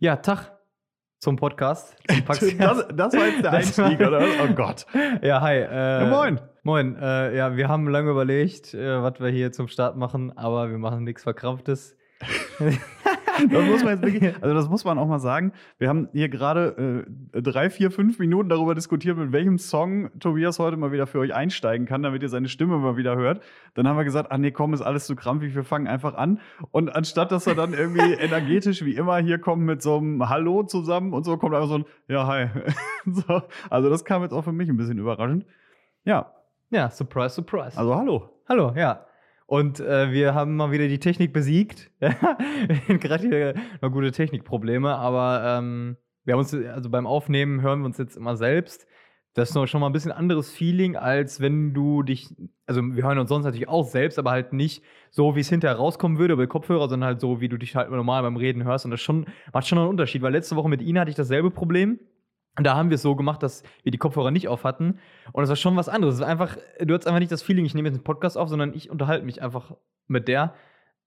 Ja, Tag zum Podcast. Zum das, das war jetzt der Einstieg, oder? Oh Gott. Ja, hi. Äh, Ja, moin. Moin. Äh, ja, wir haben lange überlegt, äh, was wir hier zum Start machen, aber wir machen nichts Verkrampftes. Das muss man jetzt wirklich, also das muss man auch mal sagen. Wir haben hier gerade äh, drei, vier, fünf Minuten darüber diskutiert, mit welchem Song Tobias heute mal wieder für euch einsteigen kann, damit ihr seine Stimme mal wieder hört. Dann haben wir gesagt, ach nee, komm, ist alles zu krampfig, wir fangen einfach an. Und anstatt dass er dann irgendwie energetisch wie immer hier kommt mit so einem Hallo zusammen und so, kommt einfach so ein Ja, hi. so, also das kam jetzt auch für mich ein bisschen überraschend. Ja, Ja, surprise, surprise. also hallo. Hallo, ja. Und äh, wir haben mal wieder die Technik besiegt. Gerade hier noch gute Technikprobleme, aber ähm, wir haben uns, also beim Aufnehmen hören wir uns jetzt immer selbst. Das ist noch schon mal ein bisschen anderes Feeling, als wenn du dich, also wir hören uns sonst natürlich auch selbst, aber halt nicht so, wie es hinterher rauskommen würde über Kopfhörer, sondern halt so, wie du dich halt normal beim Reden hörst. Und das schon, macht schon einen Unterschied, weil letzte Woche mit Ina hatte ich dasselbe Problem. Und da haben wir es so gemacht, dass wir die Kopfhörer nicht auf hatten. Und es war schon was anderes. Es war einfach, du hattest einfach nicht das Feeling, ich nehme jetzt einen Podcast auf, sondern ich unterhalte mich einfach mit der.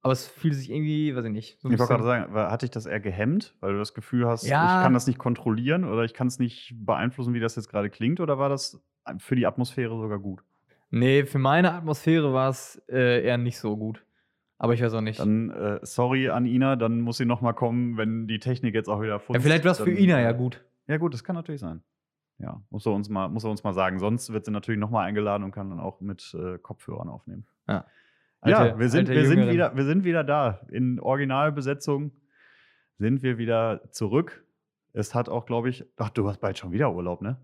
Aber es fühlt sich irgendwie, weiß ich nicht. So Ich wollte gerade sagen, war- hat dich das eher gehemmt, weil du das Gefühl hast, Ja. ich kann das nicht kontrollieren oder ich kann es nicht beeinflussen, wie das jetzt gerade klingt? Oder war das für die Atmosphäre sogar gut? Nee, für meine Atmosphäre war es äh, eher nicht so gut. Aber ich weiß auch nicht. Dann äh, sorry an Ina, dann muss sie noch mal kommen, wenn die Technik jetzt auch wieder ja, funzt. vielleicht war es für Ina ja gut. Ja gut, das kann natürlich sein. Ja, muss er uns mal, muss er uns mal sagen. Sonst wird sie natürlich noch mal eingeladen und kann dann auch mit äh, Kopfhörern aufnehmen. Ja. ja, Alte- wir sind, wir, sind wieder, wir sind wieder da. In Originalbesetzung sind wir wieder zurück. Es hat auch, glaube ich, ach, du hast bald schon wieder Urlaub, ne?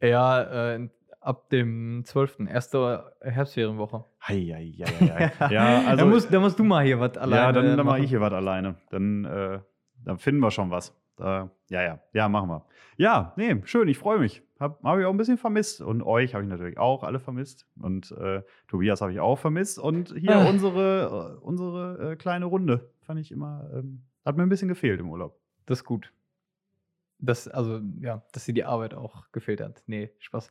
Ja, äh, ab dem 12. erste Herbstferienwoche. Hei, hei, hei, hei, ja, also da, musst, da musst du mal hier was alleine ja, dann, dann mache ich hier was alleine. Dann, äh, dann finden wir schon was. Da, ja, ja, ja, machen wir. Ja, nee, schön, ich freue mich. Habe hab ich auch ein bisschen vermisst. Und euch habe ich natürlich auch alle vermisst. Und äh, Tobias habe ich auch vermisst. Und hier Ah. unsere, äh, unsere äh, kleine Runde fand ich immer, ähm, hat mir ein bisschen gefehlt im Urlaub. Das ist gut. Das, also, ja, dass dir die Arbeit auch gefehlt hat. Nee, Spaß.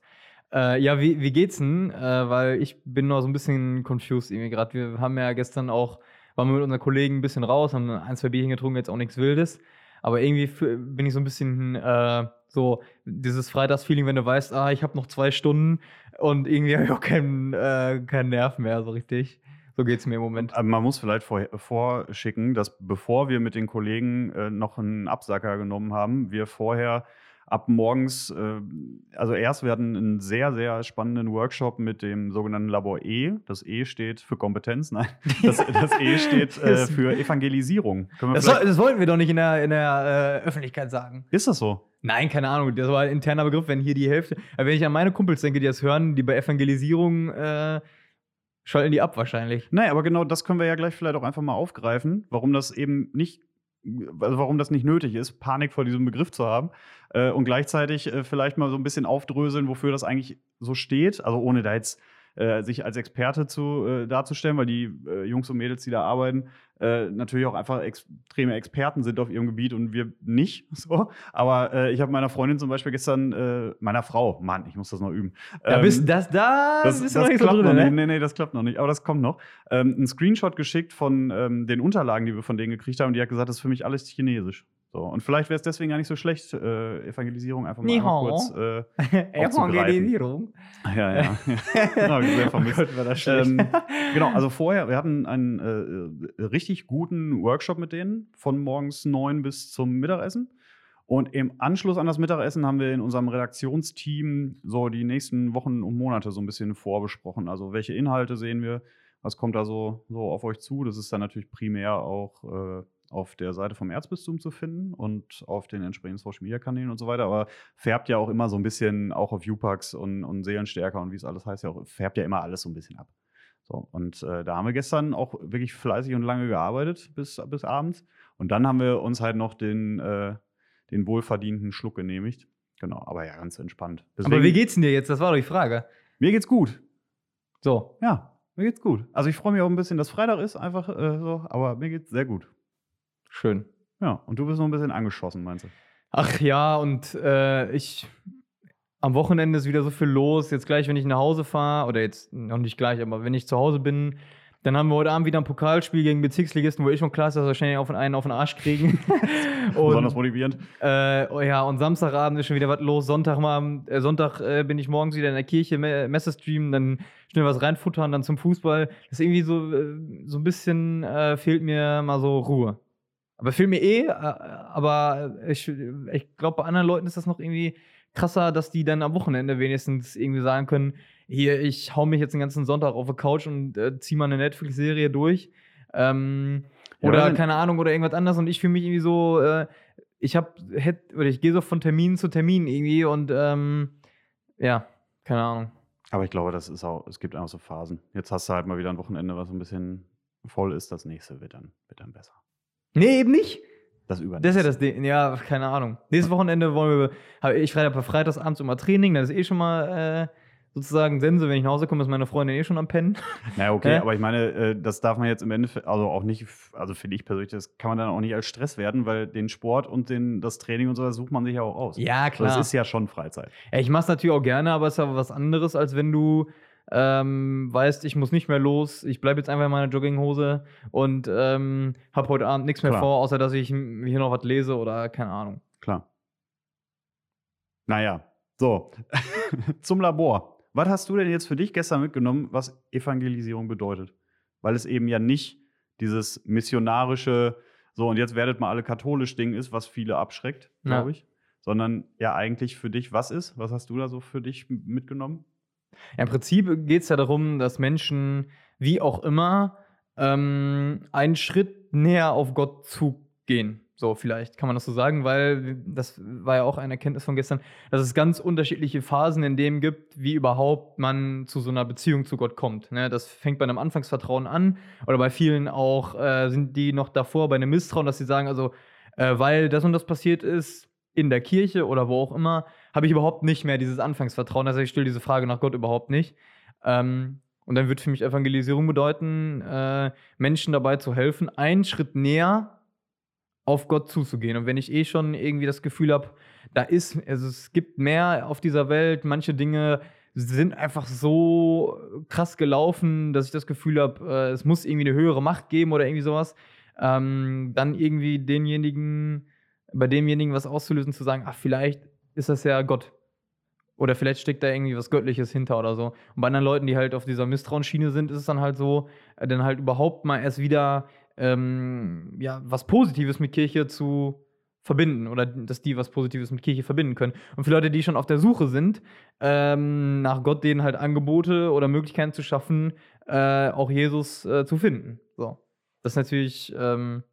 Äh, ja, wie, wie geht's denn? Äh, weil ich bin noch so ein bisschen confused irgendwie gerade. Wir haben ja gestern auch, waren wir mit unseren Kollegen ein bisschen raus, haben ein, zwei Bierchen getrunken, jetzt auch nichts Wildes. Aber irgendwie bin ich so ein bisschen äh, so dieses Freitagsfeeling, wenn du weißt, ah, ich habe noch zwei Stunden und irgendwie habe ich auch keinen, äh, keinen Nerv mehr so richtig. So geht's mir im Moment. Aber man muss vielleicht vor, vorschicken, dass bevor wir mit den Kollegen äh, noch einen Absacker genommen haben, wir vorher ab morgens, äh, also erst, wir hatten einen sehr, sehr spannenden Workshop mit dem sogenannten Labor E. Das E steht für Kompetenz, nein, das, das E steht äh, für Evangelisierung. Das, soll, das wollten wir doch nicht in der, in der äh, Öffentlichkeit sagen. ist das so? Nein, keine Ahnung. Das war ein interner Begriff, wenn hier die Hälfte. Wenn ich an meine Kumpels denke, die das hören, die bei Evangelisierung äh, schalten die ab wahrscheinlich. Nein, aber genau das können wir ja gleich vielleicht auch einfach mal aufgreifen, warum das eben nicht, also warum das nicht nötig ist, Panik vor diesem Begriff zu haben äh, und gleichzeitig äh, vielleicht mal so ein bisschen aufdröseln, wofür das eigentlich so steht, also ohne da jetzt äh, sich als Experte zu, äh, darzustellen, weil die äh, Jungs und Mädels, die da arbeiten, äh, natürlich auch einfach extreme Experten sind auf ihrem Gebiet und wir nicht. So. Aber äh, ich habe meiner Freundin zum Beispiel gestern, meiner Frau, Mann, ich muss das noch üben. Da ähm, bist das, da das, bist das noch nicht klappt drin, noch ne? nicht. Nee, nee, das klappt noch nicht. Aber das kommt noch. Ähm, ein Screenshot geschickt von ähm, den Unterlagen, die wir von denen gekriegt haben. Die hat gesagt, das ist für mich alles Chinesisch. So. Und vielleicht wäre es deswegen gar nicht so schlecht, äh, Evangelisierung einfach mal einmal kurz. Äh, Evangelisierung. ja, ja. Hab ich sehr Oh vermisst. Gott, war das schlecht. Ähm, genau, also vorher, wir hatten einen äh, richtig guten Workshop mit denen von morgens neun bis zum Mittagessen. Und im Anschluss an das Mittagessen haben wir in unserem Redaktionsteam so die nächsten Wochen und Monate so ein bisschen vorbesprochen. Also welche Inhalte sehen wir, was kommt da so, so auf euch zu. Das ist dann natürlich primär auch äh, auf der Seite vom Erzbistum zu finden und auf den entsprechenden Social Media Kanälen und so weiter. Aber färbt ja auch immer so ein bisschen auch auf Upax und, und Seelenstärker und wie es alles heißt, ja auch, färbt ja immer alles so ein bisschen ab. So, und äh, da haben wir gestern auch wirklich fleißig und lange gearbeitet bis, bis abends. Und dann haben wir uns halt noch den, äh, den wohlverdienten Schluck genehmigt. Genau, aber ja, ganz entspannt. Aber wie geht's denn dir jetzt? Das war doch die Frage. mir geht's gut. So. Ja, mir geht's gut. Also ich freue mich auch ein bisschen, dass Freitag ist, einfach äh, so, aber mir geht's sehr gut. Schön. Ja, und du bist noch ein bisschen angeschossen, meinst du? Ach ja, und äh, ich. Am Wochenende ist wieder so viel los. Jetzt gleich, wenn ich nach Hause fahre, oder jetzt noch nicht gleich, aber wenn ich zu Hause bin, Dann haben wir heute Abend wieder ein Pokalspiel gegen Bezirksligisten, wo ich schon klar ist, dass wir wahrscheinlich auf einen auf den Arsch kriegen. Besonders motivierend. Äh, oh ja, und Samstagabend ist schon wieder was los. Sonntag, mal, äh, Sonntag äh, bin ich morgens wieder in der Kirche, Me Messe streamen, dann schnell was reinfuttern, dann zum Fußball. Das ist irgendwie so, äh, so ein bisschen äh, fehlt mir mal so Ruhe. Aber mir eh, äh, aber ich, ich glaube, bei anderen Leuten ist das noch irgendwie krasser, dass die dann am Wochenende wenigstens irgendwie sagen können, hier, ich hau mich jetzt den ganzen Sonntag auf die Couch und äh, zieh mal eine Netflix-Serie durch. Ähm, ja, oder keine Ahnung, oder irgendwas anderes. Und ich fühle mich irgendwie so, äh, ich hab, hätt, oder ich gehe so von Termin zu Termin irgendwie und ähm, ja, keine Ahnung. Aber ich glaube, das ist auch, es gibt einfach so Phasen. Jetzt hast du halt mal wieder ein Wochenende, was so ein bisschen voll ist. Das nächste wird dann, wird dann besser. Nee, eben nicht. Das übernächste. Das ist ja das Ding. Ja, keine Ahnung. Nächstes Wochenende wollen wir, ich Freitag, freitags abends immer Training, dann ist eh schon mal äh, sozusagen Sense, wenn ich nach Hause komme, ist meine Freundin eh schon am Pennen. Na okay, äh? aber ich meine, äh, das darf man jetzt im Endeffekt, also auch nicht, also finde ich persönlich, das kann man dann auch nicht als Stress werden, weil den Sport und den, das Training und so, das sucht man sich ja auch aus. Ja, klar. Das ist ja schon Freizeit. Ja, ich mache es natürlich auch gerne, aber es ist aber was anderes, als wenn du ähm, weißt, ich muss nicht mehr los, ich bleibe jetzt einfach in meiner Jogginghose und ähm, habe heute Abend nichts mehr Klar. vor, außer dass ich hier noch was lese oder keine Ahnung. Klar. Naja, so, zum Labor. Was hast du denn jetzt für dich gestern mitgenommen, was Evangelisierung bedeutet? Weil es eben ja nicht dieses missionarische, so und jetzt werdet mal alle katholisch Ding ist, was viele abschreckt, glaube ich, sondern ja eigentlich für dich was ist? Was hast du da so für dich mitgenommen? Ja, Im Prinzip geht es ja darum, dass Menschen, wie auch immer, ähm, einen Schritt näher auf Gott zugehen. So, vielleicht kann man das so sagen, weil das war ja auch eine Erkenntnis von gestern, dass es ganz unterschiedliche Phasen in dem gibt, wie überhaupt man zu so einer Beziehung zu Gott kommt. Ne? Das fängt bei einem Anfangsvertrauen an oder bei vielen auch äh, sind die noch davor bei einem Misstrauen, dass sie sagen, also, äh, weil das und das passiert ist in der Kirche oder wo auch immer, habe ich überhaupt nicht mehr dieses Anfangsvertrauen. Also ich stelle diese Frage nach Gott überhaupt nicht. Ähm, und dann wird für mich Evangelisierung bedeuten, äh, Menschen dabei zu helfen, einen Schritt näher auf Gott zuzugehen. Und wenn ich eh schon irgendwie das Gefühl habe, da ist, also es gibt mehr auf dieser Welt, manche Dinge sind einfach so krass gelaufen, dass ich das Gefühl habe, äh, es muss irgendwie eine höhere Macht geben oder irgendwie sowas, ähm, dann irgendwie denjenigen, bei demjenigen was auszulösen, zu sagen, ach, vielleicht ist das ja Gott. Oder vielleicht steckt da irgendwie was Göttliches hinter oder so. Und bei anderen Leuten, die halt auf dieser Misstrauensschiene sind, ist es dann halt so, äh, dann halt überhaupt mal erst wieder ähm, ja, was Positives mit Kirche zu verbinden oder dass die was Positives mit Kirche verbinden können. Und für Leute, die schon auf der Suche sind, ähm, nach Gott denen halt Angebote oder Möglichkeiten zu schaffen, äh, auch Jesus äh, zu finden. So. Das ist natürlich, ähm,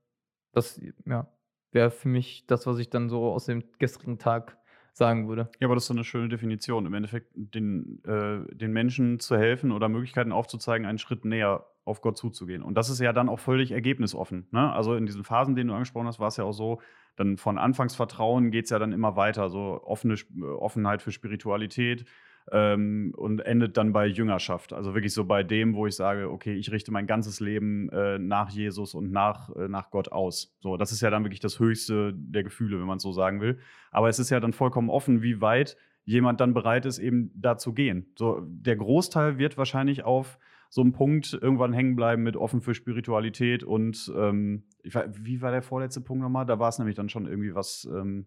das, ja, wäre für mich das, was ich dann so aus dem gestrigen Tag sagen würde. Ja, aber das ist so eine schöne Definition. Im Endeffekt den, äh, den Menschen zu helfen oder Möglichkeiten aufzuzeigen, einen Schritt näher auf Gott zuzugehen. Und das ist ja dann auch völlig ergebnisoffen. Ne? Also in diesen Phasen, denen du angesprochen hast, war es ja auch so, dann von Anfangsvertrauen geht es ja dann immer weiter, so offene Offenheit für Spiritualität, ähm, und endet dann bei Jüngerschaft. Also wirklich so bei dem, wo ich sage, okay, ich richte mein ganzes Leben äh, nach Jesus und nach, äh, nach Gott aus. So, das ist ja dann wirklich das höchste der Gefühle, wenn man es so sagen will. Aber es ist ja dann vollkommen offen, wie weit jemand dann bereit ist, eben da zu gehen. So, der Großteil wird wahrscheinlich auf so einem Punkt irgendwann hängen bleiben mit offen für Spiritualität und ähm, war, wie war der vorletzte Punkt nochmal? Da war es nämlich dann schon irgendwie was. Ähm,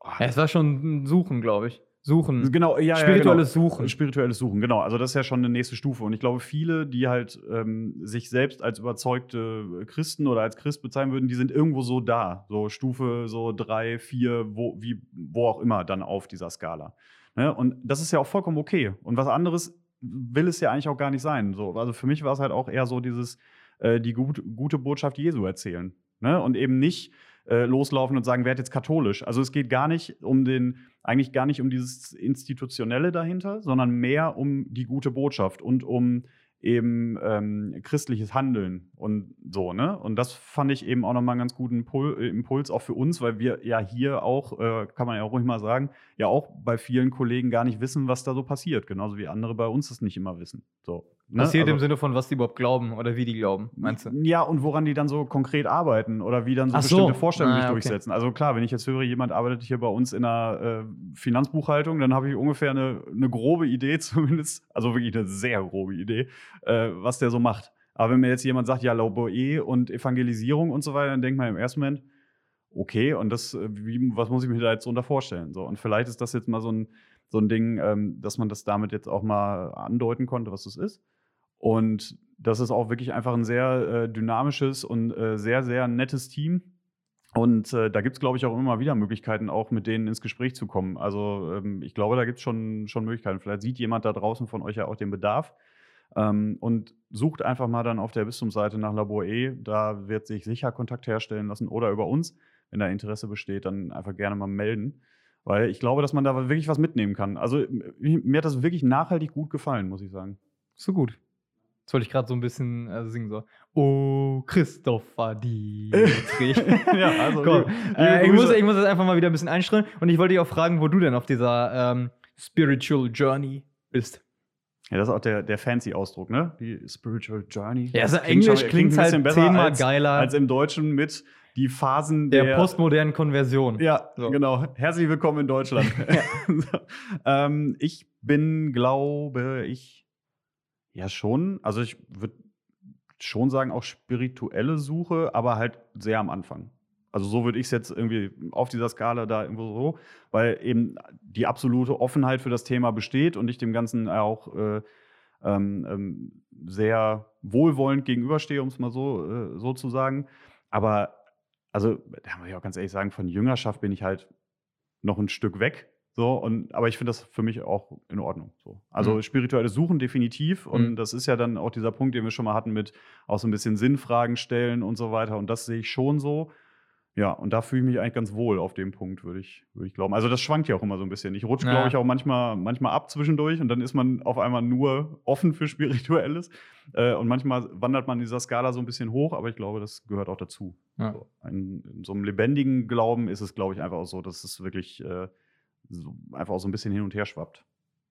oh, ja, es war schon ein Suchen, glaube ich. Suchen. Genau, ja, Spirituelles ja, genau. Suchen. Spirituelles Suchen, genau. Also das ist ja schon eine nächste Stufe. Und ich glaube, viele, die halt ähm, sich selbst als überzeugte Christen oder als Christ bezeichnen würden, die sind irgendwo so da. So Stufe so drei, vier, wo, wie, wo auch immer dann auf dieser Skala. Ne? Und das ist ja auch vollkommen okay. Und was anderes will es ja eigentlich auch gar nicht sein. So, also für mich war es halt auch eher so dieses, äh, die gut, gute Botschaft Jesu erzählen. Ne? Und eben nicht äh, loslaufen und sagen, werd jetzt katholisch. Also es geht gar nicht um den, eigentlich gar nicht um dieses Institutionelle dahinter, sondern mehr um die gute Botschaft und um eben ähm, christliches Handeln und so, ne? Und das fand ich eben auch nochmal einen ganz guten Pol äh, Impuls auch für uns, weil wir ja hier auch, äh, kann man ja auch ruhig mal sagen, ja auch bei vielen Kollegen gar nicht wissen, was da so passiert, genauso wie andere bei uns das nicht immer wissen. So. Ne? Passiert also, im Sinne von, was die überhaupt glauben oder wie die glauben, meinst du? Ja, und woran die dann so konkret arbeiten oder wie dann so Ach bestimmte so. Vorstellungen ah, sich okay. durchsetzen. Also klar, wenn ich jetzt höre, jemand arbeitet hier bei uns in einer äh, Finanzbuchhaltung, dann habe ich ungefähr eine, eine grobe Idee zumindest, also wirklich eine sehr grobe Idee, äh, was der so macht. Aber wenn mir jetzt jemand sagt, ja, Lauboe und Evangelisierung und so weiter, dann denkt man im ersten Moment, okay, und das, äh, wie, was muss ich mir da jetzt drunter vorstellen? So, und vielleicht ist das jetzt mal so ein, so ein Ding, ähm, dass man das damit jetzt auch mal andeuten konnte, was das ist. Und das ist auch wirklich einfach ein sehr äh, dynamisches und äh, sehr, sehr nettes Team. Und äh, da gibt es, glaube ich, auch immer wieder Möglichkeiten, auch mit denen ins Gespräch zu kommen. Also ähm, ich glaube, da gibt es schon, schon Möglichkeiten. Vielleicht sieht jemand da draußen von euch ja auch den Bedarf ähm, und sucht einfach mal dann auf der Bistumsseite nach Labor E. Da wird sich sicher Kontakt herstellen lassen oder über uns. Wenn da Interesse besteht, dann einfach gerne mal melden. Weil ich glaube, dass man da wirklich was mitnehmen kann. Also mir hat das wirklich nachhaltig gut gefallen, muss ich sagen. So gut. Das wollte ich gerade so ein bisschen äh, singen, so. Oh, Christopher Dietrich. ja, also. Komm, äh, ich, muss, ich muss das einfach mal wieder ein bisschen einstreuen. Und ich wollte dich auch fragen, wo du denn auf dieser ähm, Spiritual Journey bist. Ja, das ist auch der, der fancy Ausdruck, ne? Die Spiritual Journey. Ja, also Englisch klingt, klingt halt zehnmal als, geiler. Als im Deutschen mit die Phasen der, der postmodernen Konversion. Ja, so. genau. Herzlich willkommen in Deutschland. ähm, ich bin, glaube ich, ja, schon. Also ich würde schon sagen, auch spirituelle Suche, aber halt sehr am Anfang. Also so würde ich es jetzt irgendwie auf dieser Skala da irgendwo so, weil eben die absolute Offenheit für das Thema besteht und ich dem Ganzen auch äh, ähm, ähm, sehr wohlwollend gegenüberstehe, um es mal so, äh, so zu sagen. Aber also, da muss ich auch ganz ehrlich sagen, von Jüngerschaft bin ich halt noch ein Stück weg. So, und, aber ich finde das für mich auch in Ordnung. So. Also mhm. spirituelle Suchen definitiv. Und mhm. das ist ja dann auch dieser Punkt, den wir schon mal hatten mit auch so ein bisschen Sinnfragen stellen und so weiter. Und das sehe ich schon so. Ja, und da fühle ich mich eigentlich ganz wohl auf dem Punkt, würde ich, würd ich glauben. Also das schwankt ja auch immer so ein bisschen. Ich rutsche, ja. glaube ich, auch manchmal, manchmal ab zwischendurch und dann ist man auf einmal nur offen für Spirituelles. Äh, und manchmal wandert man in dieser Skala so ein bisschen hoch, aber ich glaube, das gehört auch dazu. Ja. So, ein, in so einem lebendigen Glauben ist es, glaube ich, einfach auch so, dass es wirklich äh, so einfach auch so ein bisschen hin und her schwappt.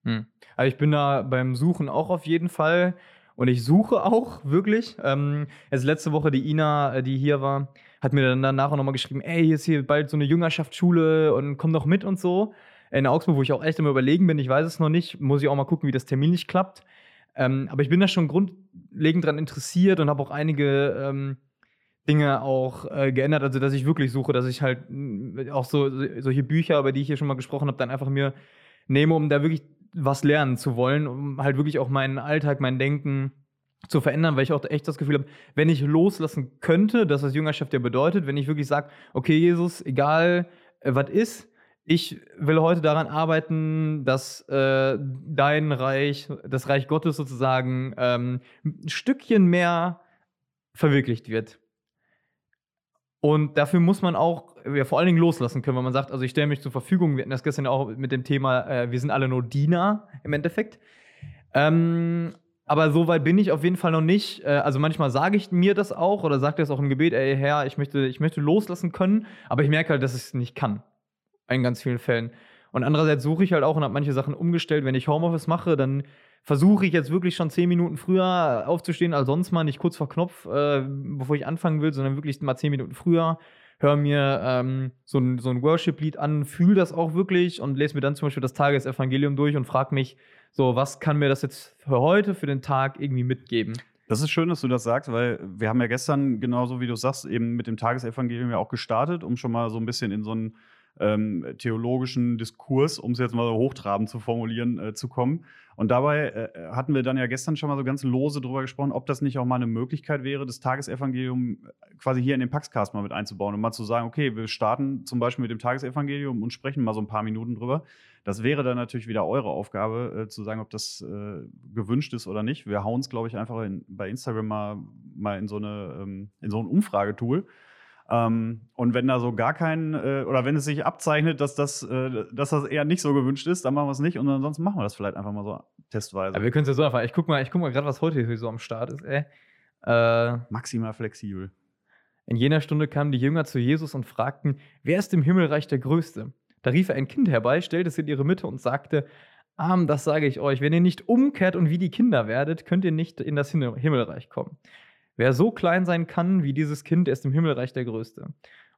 Hm. Also ich bin da beim Suchen auch auf jeden Fall. Und ich suche auch wirklich. Ähm, also letzte Woche die Ina, äh, die hier war, hat mir dann danach auch nochmal geschrieben, ey, hier ist hier bald so eine Jüngerschaftsschule und komm doch mit und so. In Augsburg, wo ich auch echt immer überlegen bin, ich weiß es noch nicht, muss ich auch mal gucken, wie das Termin nicht klappt. Ähm, aber ich bin da schon grundlegend dran interessiert und habe auch einige ähm, Dinge auch äh, geändert, also dass ich wirklich suche, dass ich halt auch so solche Bücher, über die ich hier schon mal gesprochen habe, dann einfach mir nehme, um da wirklich was lernen zu wollen, um halt wirklich auch meinen Alltag, mein Denken zu verändern, weil ich auch echt das Gefühl habe, wenn ich loslassen könnte, dass das Jüngerschaft ja bedeutet, wenn ich wirklich sage, okay, Jesus, egal äh, was ist, ich will heute daran arbeiten, dass äh, dein Reich, das Reich Gottes sozusagen, ähm, ein Stückchen mehr verwirklicht wird. Und dafür muss man auch ja, vor allen Dingen loslassen können, wenn man sagt, also ich stelle mich zur Verfügung. Wir hatten das gestern ja auch mit dem Thema, äh, wir sind alle nur Diener im Endeffekt. Ähm, aber so weit bin ich auf jeden Fall noch nicht. Äh, also manchmal sage ich mir das auch oder sage das auch im Gebet, ey Herr, ich möchte, ich möchte loslassen können, aber ich merke halt, dass ich es nicht kann. In ganz vielen Fällen. Und andererseits suche ich halt auch und habe manche Sachen umgestellt. Wenn ich Homeoffice mache, dann versuche ich jetzt wirklich schon zehn Minuten früher aufzustehen als sonst mal, nicht kurz vor Knopf, äh, bevor ich anfangen will, sondern wirklich mal zehn Minuten früher. Hör mir ähm, so ein, so ein Worship-Lied an, fühle das auch wirklich und lese mir dann zum Beispiel das Tagesevangelium durch und frage mich, so, was kann mir das jetzt für heute, für den Tag irgendwie mitgeben? Das ist schön, dass du das sagst, weil wir haben ja gestern, genauso wie du sagst, eben mit dem Tagesevangelium ja auch gestartet, um schon mal so ein bisschen in so einen ähm, theologischen Diskurs, um es jetzt mal so hochtrabend zu formulieren, äh, zu kommen. Und dabei äh, hatten wir dann ja gestern schon mal so ganz lose drüber gesprochen, ob das nicht auch mal eine Möglichkeit wäre, das Tagesevangelium äh, quasi hier in den Paxcast mal mit einzubauen und mal zu sagen, okay, wir starten zum Beispiel mit dem Tagesevangelium und sprechen mal so ein paar Minuten drüber. Das wäre dann natürlich wieder eure Aufgabe, äh, zu sagen, ob das äh, gewünscht ist oder nicht. Wir hauen es, glaube ich, einfach in, bei Instagram mal, mal in so eine ähm, in so ein Umfragetool ähm, und wenn da so gar kein, äh, oder wenn es sich abzeichnet, dass das, äh, dass das eher nicht so gewünscht ist, dann machen wir es nicht und ansonsten machen wir das vielleicht einfach mal so testweise. Aber wir können es ja so einfach, ich guck mal, ich guck mal gerade, was heute hier so am Start ist, ey. Äh, Maximal flexibel. In jener Stunde kamen die Jünger zu Jesus und fragten, wer ist im Himmelreich der Größte? Da rief er ein Kind herbei, stellte es in ihre Mitte und sagte, Arm, das sage ich euch, wenn ihr nicht umkehrt und wie die Kinder werdet, könnt ihr nicht in das Himmelreich kommen. Wer so klein sein kann wie dieses Kind, der ist im Himmelreich der Größte.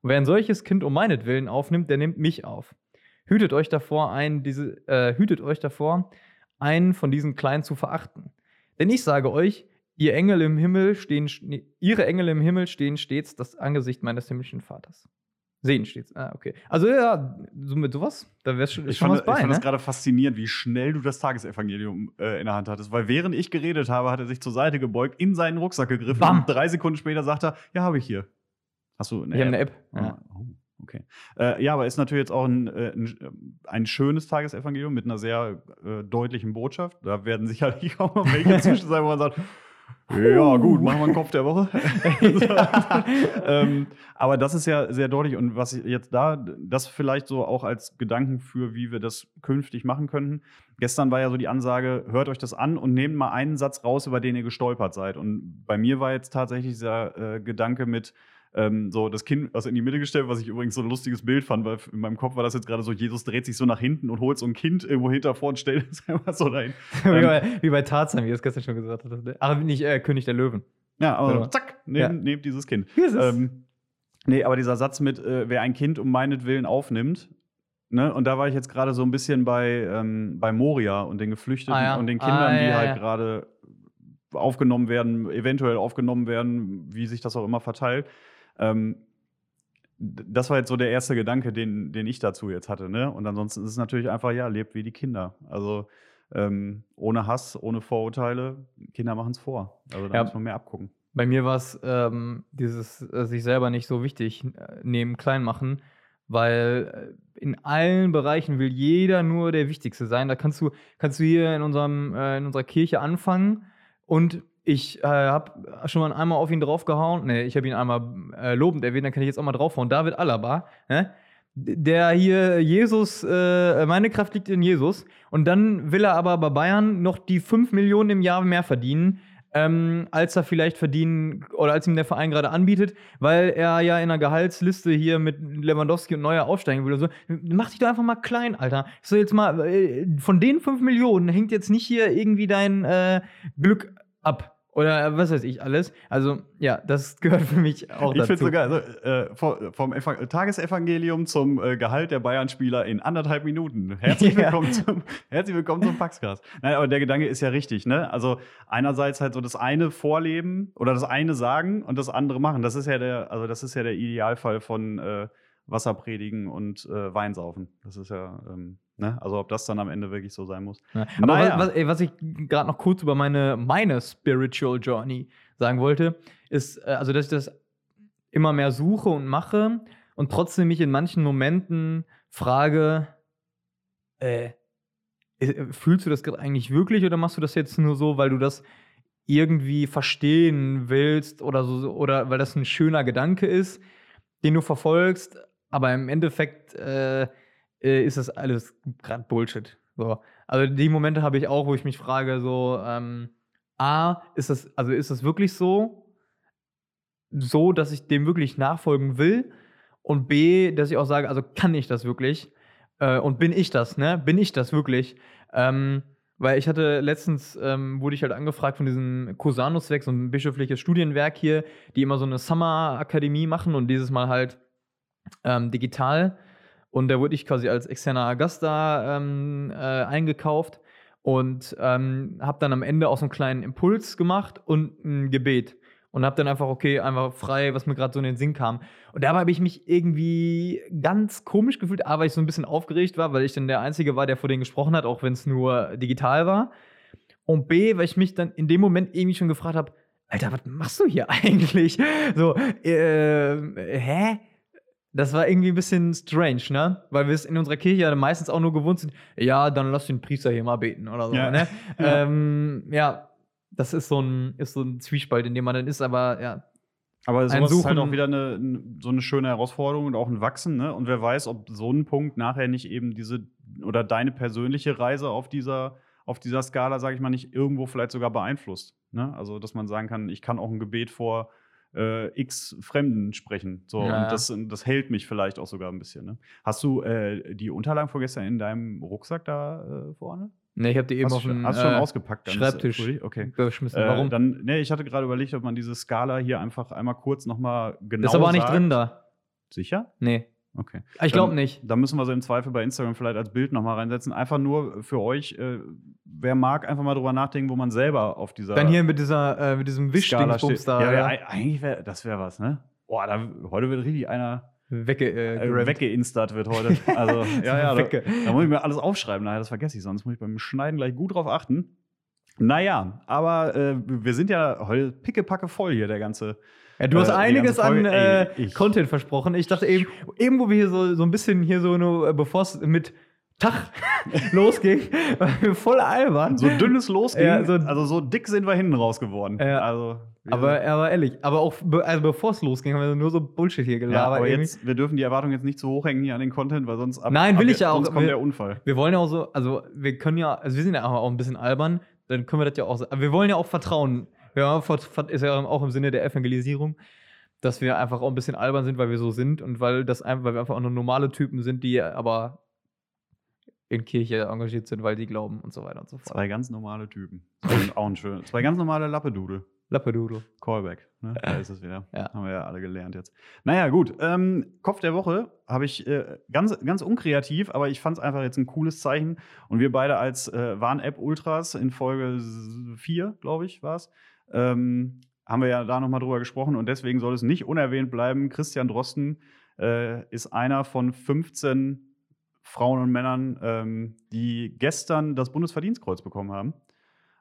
Und wer ein solches Kind um meinetwillen aufnimmt, der nimmt mich auf. Hütet euch davor, ein, diese, äh, hütet euch davor, einen von diesen Kleinen zu verachten. Denn ich sage euch, Ihr Engel im Himmel stehen, ihre Engel im Himmel stehen stets das Angesicht meines himmlischen Vaters. Sehen stets. Ah, okay. Also ja, so mit sowas, da wär's schon, Ich schon fand, was bei, ich fand ne? das gerade faszinierend, wie schnell du das Tagesevangelium äh, in der Hand hattest. Weil während ich geredet habe, hat er sich zur Seite gebeugt, in seinen Rucksack gegriffen Bam. und drei Sekunden später sagt er, ja, habe ich hier. Hast du eine Ich habe eine App. Ja. Ah, oh, okay. Äh, ja, aber ist natürlich jetzt auch ein, äh, ein, ein schönes Tagesevangelium mit einer sehr äh, deutlichen Botschaft. Da werden sicherlich auch mal welche zwischen sein, wo man sagt, ja, gut, machen wir einen Kopf der Woche. ähm, aber das ist ja sehr deutlich. Und was ich jetzt da, das vielleicht so auch als Gedanken für, wie wir das künftig machen könnten. Gestern war ja so die Ansage, hört euch das an und nehmt mal einen Satz raus, über den ihr gestolpert seid. Und bei mir war jetzt tatsächlich dieser äh, Gedanke mit, ähm, so das Kind was in die Mitte gestellt, was ich übrigens so ein lustiges Bild fand, weil in meinem Kopf war das jetzt gerade so, Jesus dreht sich so nach hinten und holt so ein Kind irgendwo hinter vor und stellt es einfach so dahin. wie, Ähm, bei, wie bei Tarzan, wie du es gestern schon gesagt hast. ne? Ach, nicht äh, König der Löwen. Ja, aber Genau. zack, nehmt, Ja. nehmt dieses Kind. Hier ist es. Ähm, nee, aber dieser Satz mit, äh, wer ein Kind um meinetwillen aufnimmt, ne, und da war ich jetzt gerade so ein bisschen bei, ähm, bei Moria und den Geflüchteten Ah, ja. und den Ah, Kindern, ja, die halt ja. gerade aufgenommen werden, eventuell aufgenommen werden, wie sich das auch immer verteilt. Ähm, das war jetzt so der erste Gedanke, den, den ich dazu jetzt hatte. Ne? Und ansonsten ist es natürlich einfach, ja, lebt wie die Kinder. Also ähm, ohne Hass, ohne Vorurteile, Kinder machen es vor. Also da Ja. muss man mehr abgucken. Bei mir war es ähm, dieses äh, sich selber nicht so wichtig äh, nehmen, klein machen, weil äh, in allen Bereichen will jeder nur der Wichtigste sein. Da kannst du, kannst du hier in, unserem, äh, in unserer Kirche anfangen und ich äh, habe schon mal einmal auf ihn draufgehauen. Nee, ich habe ihn einmal äh, lobend erwähnt, dann kann ich jetzt auch mal draufhauen. David Alaba, ne? Der hier Jesus, äh, meine Kraft liegt in Jesus. Und dann will er aber bei Bayern noch die 5 Millionen im Jahr mehr verdienen ähm, als er vielleicht verdienen oder als ihm der Verein gerade anbietet, weil er ja in der Gehaltsliste hier mit Lewandowski und Neuer aufsteigen will oder so. Mach dich doch einfach mal klein, Alter. So jetzt mal, äh, von den 5 Millionen hängt jetzt nicht hier irgendwie dein äh, Glück ab. Oder was weiß ich alles. Also, ja, das gehört für mich auch Ich dazu. finde sogar, also, äh, vom, vom Eva- Tagesevangelium zum äh, Gehalt der Bayern-Spieler in anderthalb Minuten. Herzlich Ja. willkommen zum, herzlich willkommen zum Paxcast. Nein, aber der Gedanke ist ja richtig, ne? Also einerseits halt so das eine vorleben oder das eine sagen und das andere machen. Das ist ja der, also das ist ja der Idealfall von äh, Wasser predigen und äh, Wein saufen. Das ist ja, ähm, ne? Also ob das dann am Ende wirklich so sein muss. Ja. Aber Naja. was, was, ey, was ich gerade noch kurz über meine, meine Spiritual Journey sagen wollte, ist, äh, also dass ich das immer mehr suche und mache und trotzdem mich in manchen Momenten frage, äh, äh, fühlst du das gerade eigentlich wirklich oder machst du das jetzt nur so, weil du das irgendwie verstehen willst oder so oder weil das ein schöner Gedanke ist, den du verfolgst, aber im Endeffekt äh, äh, ist das alles gerade Bullshit. So. Also die Momente habe ich auch, wo ich mich frage, so, ähm, A, ist das, also ist das wirklich so, so, dass ich dem wirklich nachfolgen will? Und B, dass ich auch sage, also kann ich das wirklich? Äh, und bin ich das, ne? Bin ich das wirklich? Ähm, weil ich hatte letztens, ähm, wurde ich halt angefragt von diesem Cosanus-Werk, so ein bischöfliches Studienwerk hier, die immer so eine Summer-Akademie machen und dieses Mal halt ähm, digital. Und da wurde ich quasi als externer Gast da ähm, äh, eingekauft und ähm, habe dann am Ende auch so einen kleinen Impuls gemacht und ein Gebet. Und habe dann einfach, okay, einfach frei, was mir gerade so in den Sinn kam. Und dabei habe ich mich irgendwie ganz komisch gefühlt, A, weil ich so ein bisschen aufgeregt war, weil ich dann der Einzige war, der vor denen gesprochen hat, auch wenn es nur digital war. Und B, weil ich mich dann in dem Moment irgendwie schon gefragt habe, Alter, was machst du hier eigentlich? So, äh, hä? Das war irgendwie ein bisschen strange, ne? Weil wir es in unserer Kirche ja meistens auch nur gewohnt sind, ja, dann lass den Priester hier mal beten oder so, Ja. ne? Ja. Ähm, ja, das ist so, ein, ist so ein Zwiespalt, in dem man dann ist, aber ja. Aber sowas ist halt auch wieder eine, so eine schöne Herausforderung und auch ein Wachsen, ne? Und wer weiß, ob so ein Punkt nachher nicht eben diese oder deine persönliche Reise auf dieser, auf dieser Skala, sage ich mal, nicht irgendwo vielleicht sogar beeinflusst. Ne? Also, dass man sagen kann, ich kann auch ein Gebet vor äh, x Fremden sprechen. So, Ja. und das, das hält mich vielleicht auch sogar ein bisschen. Ne? Hast du äh, die Unterlagen vorgestern in deinem Rucksack da äh, vorne? Ne, ich habe die eben hast auf den hast schon äh, ausgepackt? ganz Schreibtisch früh? Okay. geschmissen. Äh, Warum? Dann, nee, ich hatte gerade überlegt, ob man diese Skala hier einfach einmal kurz nochmal genau ist aber auch nicht sagt. drin da. Sicher? Nee. Okay. Ich glaube nicht. Da müssen wir so im Zweifel bei Instagram vielleicht als Bild nochmal reinsetzen. Einfach nur für euch, äh, wer mag, einfach mal drüber nachdenken, wo man selber auf dieser Dann hier mit dieser, äh, mit diesem Wischdingsbums da Ja, ja, ja, eigentlich wäre, das wäre was, ne? Boah, da, heute wird richtig einer wegge äh, äh, gerammt. weggeinstert wird heute. Also, ja, ja, da, da muss ich mir alles aufschreiben, nachher, das vergesse ich, sonst muss ich beim Schneiden gleich gut drauf achten. Naja, aber äh, wir sind ja heute pickepacke voll hier, der ganze. Ja, du hast Äh, einiges ganze an äh, Ey, Content versprochen. Ich dachte eben, eben wo wir hier so, so ein bisschen hier so nur, äh, bevor es mit Tag losging, voll albern. So dünnes losging, Ja, so- also so dick sind wir hinten raus geworden. Ja. Also, aber, aber ehrlich, aber auch be also bevor es losging, haben wir nur so Bullshit hier Ja, gelabert. aber irgendwie. jetzt, wir dürfen die Erwartung jetzt nicht zu hoch hängen hier an den Content, weil sonst ab, Nein, will ab, ich ja auch. Sonst kommt Wir- der Unfall. wir wollen ja auch so, also wir können ja, also wir sind ja auch ein bisschen albern, dann können wir das ja auch, so- aber wir wollen ja auch vertrauen. Ja, ist ja auch im Sinne der Evangelisierung, dass wir einfach auch ein bisschen albern sind, weil wir so sind und weil das einfach, weil wir einfach auch nur normale Typen sind, die aber in Kirche engagiert sind, weil die glauben und so weiter und so fort. Zwei ganz normale Typen. Und auch ein schön. Zwei ganz normale Lappedudel. Lappedoodle. Callback. Ne? Da ist es wieder. Ja. Haben wir ja alle gelernt jetzt. Naja, gut. Ähm, Kopf der Woche habe ich äh, ganz, ganz unkreativ, aber ich fand es einfach jetzt ein cooles Zeichen. Und wir beide als äh, Warn-App-Ultras in Folge 4, glaube ich, war es, ähm, haben wir ja da nochmal drüber gesprochen. Und deswegen soll es nicht unerwähnt bleiben. Christian Drosten äh, ist einer von 15 Frauen und Männern, ähm, die gestern das Bundesverdienstkreuz bekommen haben.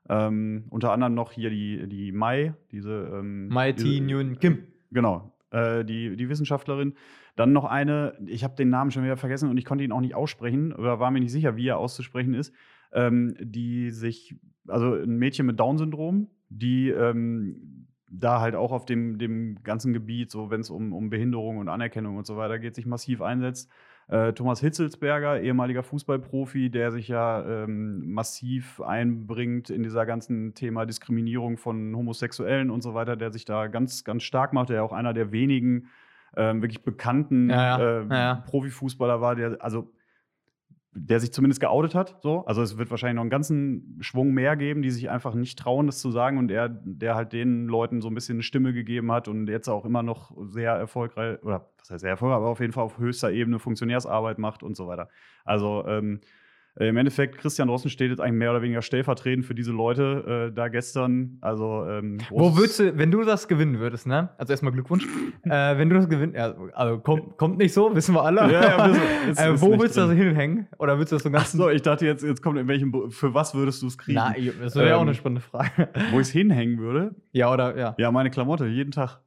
Ähm, unter anderem noch hier die, die Mai, diese. Ähm, Mai Thi Nyun Kim. Genau, äh, die, die Wissenschaftlerin. Dann noch eine, ich habe den Namen schon wieder vergessen und ich konnte ihn auch nicht aussprechen oder war mir nicht sicher, wie er auszusprechen ist, ähm, die sich, also ein Mädchen mit Down-Syndrom, die ähm, da halt auch auf dem, dem ganzen Gebiet, so wenn es um, um Behinderung und Anerkennung und so weiter geht, sich massiv einsetzt. Äh, Thomas Hitzelsberger, ehemaliger Fußballprofi, der sich ja ähm, massiv einbringt in dieser ganzen Thema Diskriminierung von Homosexuellen und so weiter, der sich da ganz, ganz stark macht, der auch einer der wenigen ähm, wirklich bekannten Ja, ja. Ja, ja. Profifußballer war, der, also der sich zumindest geoutet hat. So. Also es wird wahrscheinlich noch einen ganzen Schwung mehr geben, die sich einfach nicht trauen, das zu sagen. Und er, der halt den Leuten so ein bisschen eine Stimme gegeben hat und jetzt auch immer noch sehr erfolgreich, oder was heißt sehr erfolgreich, aber auf jeden Fall auf höchster Ebene Funktionärsarbeit macht und so weiter. Also ähm, im Endeffekt, Christian Drosten steht jetzt eigentlich mehr oder weniger stellvertretend für diese Leute äh, da gestern. Also, ähm, Wo würdest du, wenn du das gewinnen würdest, ne? Also erstmal Glückwunsch. äh, wenn du das gewinnst, ja, also kommt, kommt nicht so, wissen wir alle. Ja, ja, wissen. Ist- äh, wo würdest du das hinhängen? Oder würdest du das so ganz. so, ich dachte jetzt, jetzt kommt in welchem, für was würdest du es kriegen? Na, das wäre ja auch Ähm, eine spannende Frage. Wo ich es hinhängen würde? ja, oder ja. Ja, meine Klamotte, jeden Tag.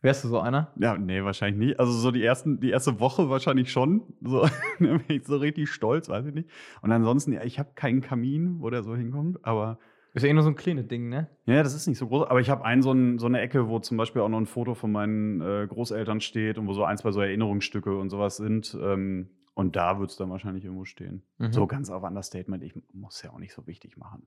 Wärst du so einer? Ja, nee, wahrscheinlich nicht. Also so die, ersten, die erste Woche wahrscheinlich schon. So, bin ich so richtig stolz, weiß ich nicht. Und ansonsten, ja, ich habe keinen Kamin, wo der so hinkommt, aber Ist ja eh nur so ein kleines Ding, ne? ja, das ist nicht so groß. Aber ich habe einen so, ein, so eine Ecke, wo zum Beispiel auch noch ein Foto von meinen äh, Großeltern steht und wo so ein, zwei so Erinnerungsstücke und sowas sind. Ähm, und da wird es dann wahrscheinlich irgendwo stehen. Mhm. So ganz auf Understatement, ich muss ja auch nicht so wichtig machen.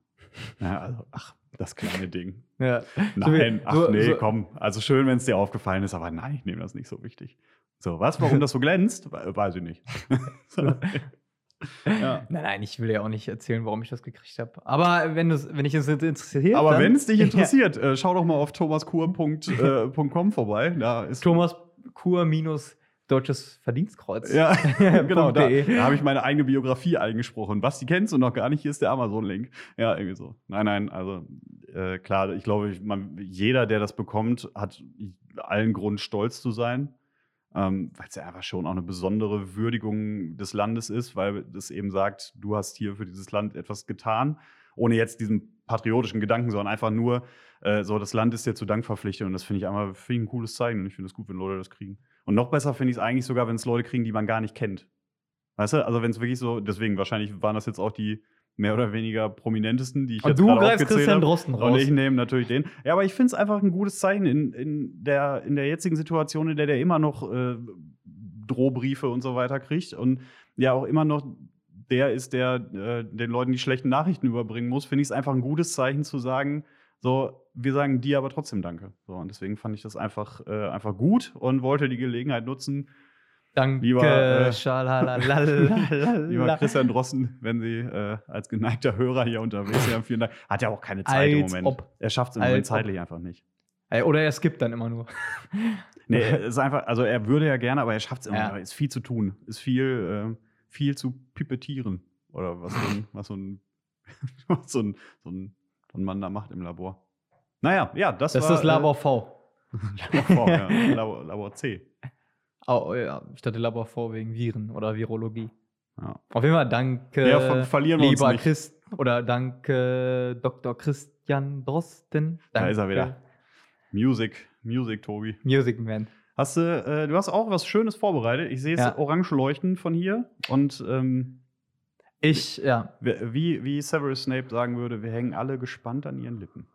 Ja, also, ach, das kleine Ding. Ja. Nein, ach so- nee, so- komm. Also schön, wenn es dir aufgefallen ist, aber nein, ich nehme das nicht so wichtig. So, was? Warum das so glänzt? We- Weiß ich nicht. so. ja. Nein, nein, ich will ja auch nicht erzählen, warum ich das gekriegt habe. Aber wenn, wenn ich es interessiert. Aber wenn es dich interessiert, äh, schau doch mal auf thomaskur.com vorbei. Da ist Thomas Kur minus Deutsches Verdienstkreuz. Ja, genau. Da, da habe ich meine eigene Biografie eingesprochen. Was die kennst du noch gar nicht, hier ist der Amazon-Link. Ja, irgendwie so. Nein, nein, also äh, klar, ich glaube, man, jeder, der das bekommt, hat allen Grund, stolz zu sein. Ähm, weil es ja einfach schon auch eine besondere Würdigung des Landes ist, weil es eben sagt, du hast hier für dieses Land etwas getan, ohne jetzt diesen patriotischen Gedanken, sondern einfach nur, äh, so, das Land ist dir zu Dank verpflichtet. Und das finde ich einmal find ein cooles Zeichen. Und ich finde es gut, wenn Leute das kriegen. Und noch besser finde ich es eigentlich sogar, wenn es Leute kriegen, die man gar nicht kennt. Weißt du, also wenn es wirklich so, deswegen wahrscheinlich waren das jetzt auch die mehr oder weniger prominentesten, die ich Und jetzt du greifst Christian. Drosten Und raus. ich nehme natürlich den. Ja, aber ich finde es einfach ein gutes Zeichen in, in, der, in der jetzigen Situation, in der der immer noch äh, Drohbriefe und so weiter kriegt und ja auch immer noch der ist, der äh, den Leuten die schlechten Nachrichten überbringen muss, finde ich es einfach ein gutes Zeichen zu sagen, so, wir sagen dir aber trotzdem Danke. So, und deswegen fand ich das einfach, äh, einfach gut und wollte die Gelegenheit nutzen, Danke, Lieber, äh, Lieber. Christian Drosten, wenn Sie äh, als geneigter Hörer hier unterwegs sind, vielen Dank. Hat ja auch keine Zeit im Als Moment. ob. Er schafft es im Moment Als ob. zeitlich einfach nicht. Oder er skippt dann immer nur. Nee, ist einfach, also er würde ja gerne, aber er schafft es immer. Ja. Ist viel zu tun. Ist viel, äh, viel zu pipettieren. Oder was so ein, was so ein, was so ein, so ein, so ein Mann da macht im Labor. Naja, ja, das, Das ist war. das Labor V. Äh, Labor, V, ja. Labor, Labor C. Oh, ja, ich dachte Labor V wegen Viren oder Virologie. Ja. Auf jeden Fall danke, Ja, ver verlieren wir uns lieber nicht. Christ oder danke Dr. Christian Drosten. Da Danke, ist er wieder. Music, Music, Tobi. Music Man. Hast du, äh, du hast auch was Schönes vorbereitet. Ich sehe es Ja. orange leuchten von hier. Und ähm, Ich, ja. wie, wie Severus Snape sagen würde, wir hängen alle gespannt an ihren Lippen.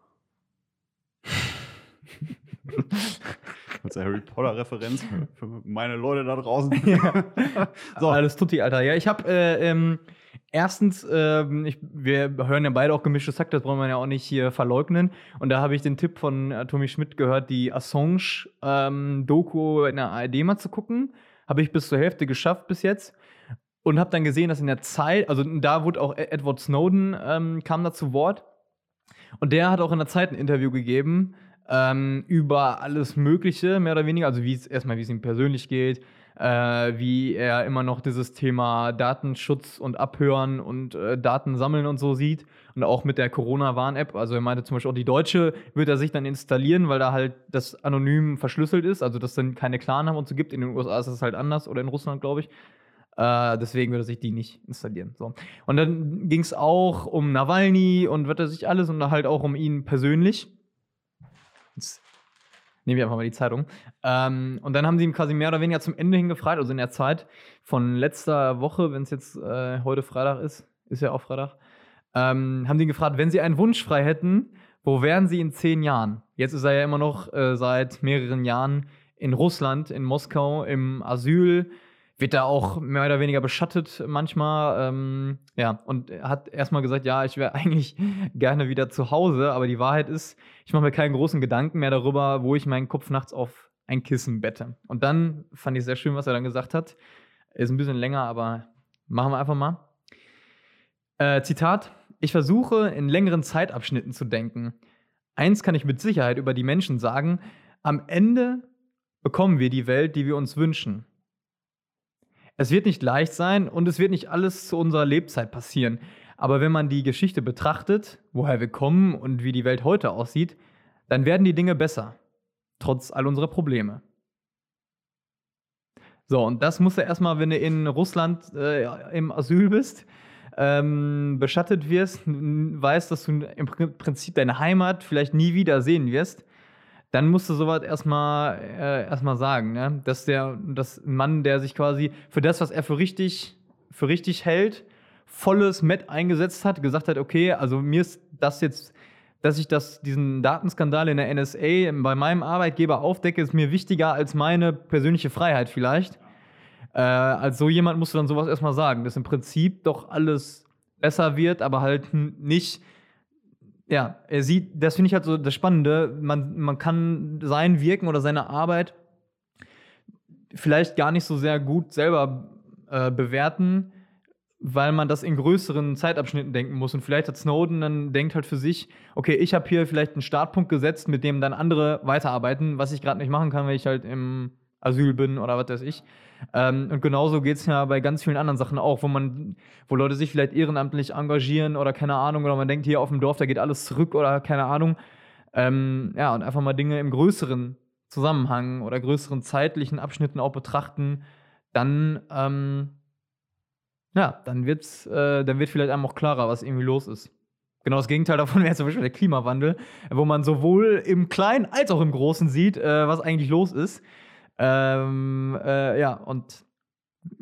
Als Harry Potter-Referenz für, für meine Leute da draußen. So. Alles tutti, Alter. Ja, ich habe äh, ähm, erstens, ähm, ich, wir hören ja beide auch gemischtes Hack, das brauchen wir ja auch nicht hier verleugnen. Und da habe ich den Tipp von äh, Tommy Schmidt gehört, die Assange-Doku in der ARD mal zu gucken. Habe ich bis zur Hälfte geschafft bis jetzt. Und habe dann gesehen, dass in der Zeit, also da wurde auch E- Edward Snowden ähm, kam da zu Wort. Und der hat auch in der Zeit ein Interview gegeben ähm, über alles Mögliche, mehr oder weniger. Also wie es erstmal, wie es ihm persönlich geht, äh, wie er immer noch dieses Thema Datenschutz und Abhören und äh, Daten sammeln und so sieht. Und auch mit der Corona-Warn-App. Also er meinte zum Beispiel auch die deutsche wird er sich dann installieren, weil da halt das anonym verschlüsselt ist, also dass dann keine Klarnamen und so gibt. In den USA ist das halt anders oder in Russland, glaube ich. Äh, deswegen würde er sich die nicht installieren. So. Und dann ging es auch um Nawalny und wird er sich alles und halt auch um ihn persönlich. Jetzt nehme ich einfach mal die Zeitung. Ähm, und dann haben sie ihm quasi mehr oder weniger zum Ende hin gefragt, also in der Zeit von letzter Woche, wenn es jetzt äh, heute Freitag ist, ist ja auch Freitag, ähm, haben die ihn gefragt, wenn sie einen Wunsch frei hätten, wo wären sie in zehn Jahren? Jetzt ist er ja immer noch äh, seit mehreren Jahren in Russland, in Moskau, im Asyl wird da auch mehr oder weniger beschattet manchmal. Ähm, ja, und hat erstmal gesagt, ja, ich wäre eigentlich gerne wieder zu Hause, aber die Wahrheit ist, ich mache mir keinen großen Gedanken mehr darüber, wo ich meinen Kopf nachts auf ein Kissen bette. Und dann fand ich sehr schön, was er dann gesagt hat. Ist ein bisschen länger, aber machen wir einfach mal. Äh, Zitat: Ich versuche in längeren Zeitabschnitten zu denken. Eins kann ich mit Sicherheit über die Menschen sagen: Am Ende bekommen wir die Welt, die wir uns wünschen. Es wird nicht leicht sein und es wird nicht alles zu unserer Lebzeit passieren. Aber wenn man die Geschichte betrachtet, woher wir kommen und wie die Welt heute aussieht, dann werden die Dinge besser. Trotz all unserer Probleme. So, und das musst du erstmal, wenn du in Russland äh, im Asyl bist, ähm, beschattet wirst, weißt, dass du im Prin- Prinzip deine Heimat vielleicht nie wieder sehen wirst, dann musst du sowas erstmal äh, erstmal sagen, ne? Dass der dass ein Mann, der sich quasi für das, was er für richtig für richtig hält, volles Met eingesetzt hat, gesagt hat, okay, also mir ist das jetzt dass ich das, diesen Datenskandal in der NSA bei meinem Arbeitgeber aufdecke, ist mir wichtiger als meine persönliche Freiheit vielleicht. Äh, als so jemand musst du dann sowas erstmal sagen, dass im Prinzip doch alles besser wird, aber halt nicht. Ja, er sieht, das finde ich halt so das Spannende. Man, man kann sein Wirken oder seine Arbeit vielleicht gar nicht so sehr gut selber äh, bewerten, weil man das in größeren Zeitabschnitten denken muss. Und vielleicht hat Snowden dann denkt halt für sich, okay, ich habe hier vielleicht einen Startpunkt gesetzt, mit dem dann andere weiterarbeiten, was ich gerade nicht machen kann, weil ich halt im Asyl bin oder was weiß ich. Ähm, und genauso geht es ja bei ganz vielen anderen Sachen auch, wo man, wo Leute sich vielleicht ehrenamtlich engagieren oder keine Ahnung, oder man denkt, hier auf dem Dorf, da geht alles zurück oder keine Ahnung. Ähm, ja, und einfach mal Dinge im größeren Zusammenhang oder größeren zeitlichen Abschnitten auch betrachten, dann ähm, ja, dann wird's, äh, dann wird vielleicht einem auch klarer, was irgendwie los ist. Genau das Gegenteil davon wäre zum Beispiel der Klimawandel, wo man sowohl im Kleinen als auch im Großen sieht, äh, was eigentlich los ist. Ähm, äh, ja, und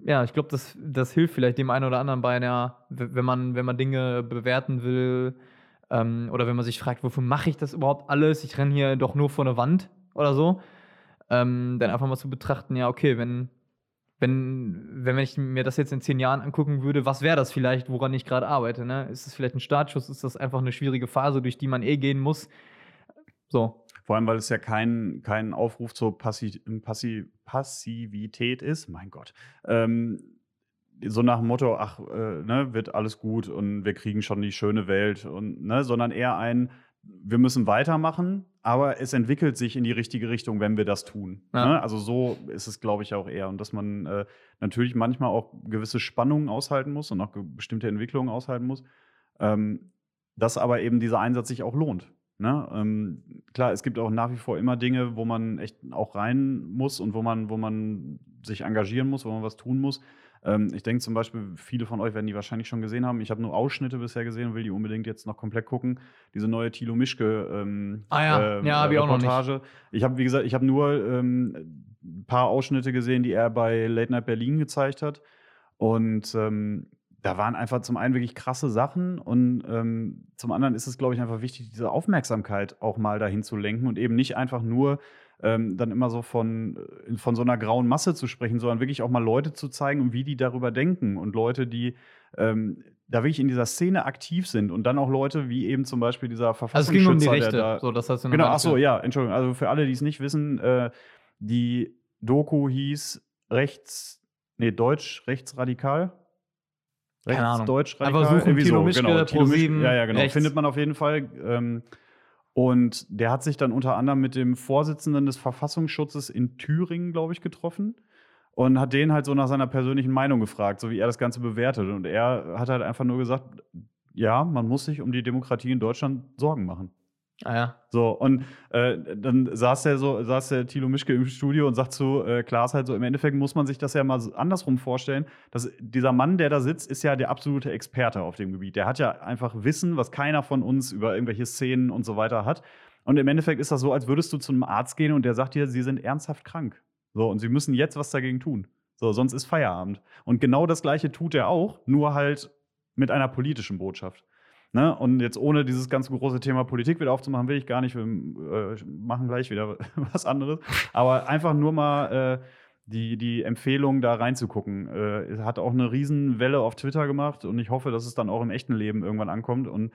ja, ich glaube, das, das hilft vielleicht dem einen oder anderen bei einer, wenn man, wenn man Dinge bewerten will ähm, oder wenn man sich fragt, wofür mache ich das überhaupt alles? Ich renne hier doch nur vor eine Wand oder so. Ähm, dann einfach mal zu betrachten, ja, okay, wenn, wenn, wenn ich mir das jetzt in zehn Jahren angucken würde, was wäre das vielleicht, woran ich gerade arbeite? Ne? Ist es vielleicht ein Startschuss? Ist das einfach eine schwierige Phase, durch die man eh gehen muss? So. Vor allem, weil es ja kein, kein Aufruf zur Passi Passi Passivität ist. Mein Gott. Ähm, so nach dem Motto, ach, äh, ne, wird alles gut und wir kriegen schon die schöne Welt und, ne, sondern eher ein, wir müssen weitermachen, aber es entwickelt sich in die richtige Richtung, wenn wir das tun. Ja. Ne? Also so ist es, glaube ich, auch eher. Und dass man äh, natürlich manchmal auch gewisse Spannungen aushalten muss und auch bestimmte Entwicklungen aushalten muss. Ähm, dass aber eben dieser Einsatz sich auch lohnt. Ne? Ähm, klar, es gibt auch nach wie vor immer Dinge, wo man echt auch rein muss und wo man, wo man sich engagieren muss, wo man was tun muss. Ähm, ich denke zum Beispiel, viele von euch werden die wahrscheinlich schon gesehen haben. Ich habe nur Ausschnitte bisher gesehen und will die unbedingt jetzt noch komplett gucken. Diese neue Thilo Mischke ähm, Ah ja, ja, hab ich auch noch nicht. Reportage. Ich habe, wie gesagt, ich habe nur ähm, ein paar Ausschnitte gesehen, die er bei Late Night Berlin gezeigt hat. Und ähm, da waren einfach zum einen wirklich krasse Sachen und ähm, zum anderen ist es, glaube ich, einfach wichtig, diese Aufmerksamkeit auch mal dahin zu lenken und eben nicht einfach nur ähm, dann immer so von, äh, von so einer grauen Masse zu sprechen, sondern wirklich auch mal Leute zu zeigen und wie die darüber denken und Leute, die ähm, da wirklich in dieser Szene aktiv sind und dann auch Leute wie eben zum Beispiel dieser Also es Verfassungsschützer, ging um die Rechte. da, so, das hast du Genau, ach so, ja, Entschuldigung. Also für alle, die es nicht wissen, äh, die Doku hieß rechts, nee, deutsch, rechtsradikal. Keine Ahnung. Deutsch radikal. suchen, Thilo so, Mischke, genau, Thilo Mischke, Pro7, Ja, ja, genau. rechts. Findet man auf jeden Fall. Ähm, und der hat sich dann unter anderem mit dem Vorsitzenden des Verfassungsschutzes in Thüringen, glaube ich, getroffen. Und hat den halt so nach seiner persönlichen Meinung gefragt, so wie er das Ganze bewertet. Und er hat halt einfach nur gesagt, ja, man muss sich um die Demokratie in Deutschland Sorgen machen. Ah ja. So, und äh, dann saß der so, saß der Thilo Mischke im Studio und sagt zu äh, Klaas halt so, im Endeffekt muss man sich das ja mal andersrum vorstellen. Dass dieser Mann, der da sitzt, ist ja der absolute Experte auf dem Gebiet. Der hat ja einfach Wissen, was keiner von uns über irgendwelche Szenen und so weiter hat. Und im Endeffekt ist das so, als würdest du zu einem Arzt gehen und der sagt dir, sie sind ernsthaft krank. So, und sie müssen jetzt was dagegen tun. So, sonst ist Feierabend. Und genau das Gleiche tut er auch, nur halt mit einer politischen Botschaft. Ne? Und jetzt ohne dieses ganz große Thema Politik wieder aufzumachen, will ich gar nicht. Wir äh, machen gleich wieder was anderes. Aber einfach nur mal äh, die, die Empfehlung, da reinzugucken. Äh, es hat auch eine Riesenwelle auf Twitter gemacht und ich hoffe, dass es dann auch im echten Leben irgendwann ankommt und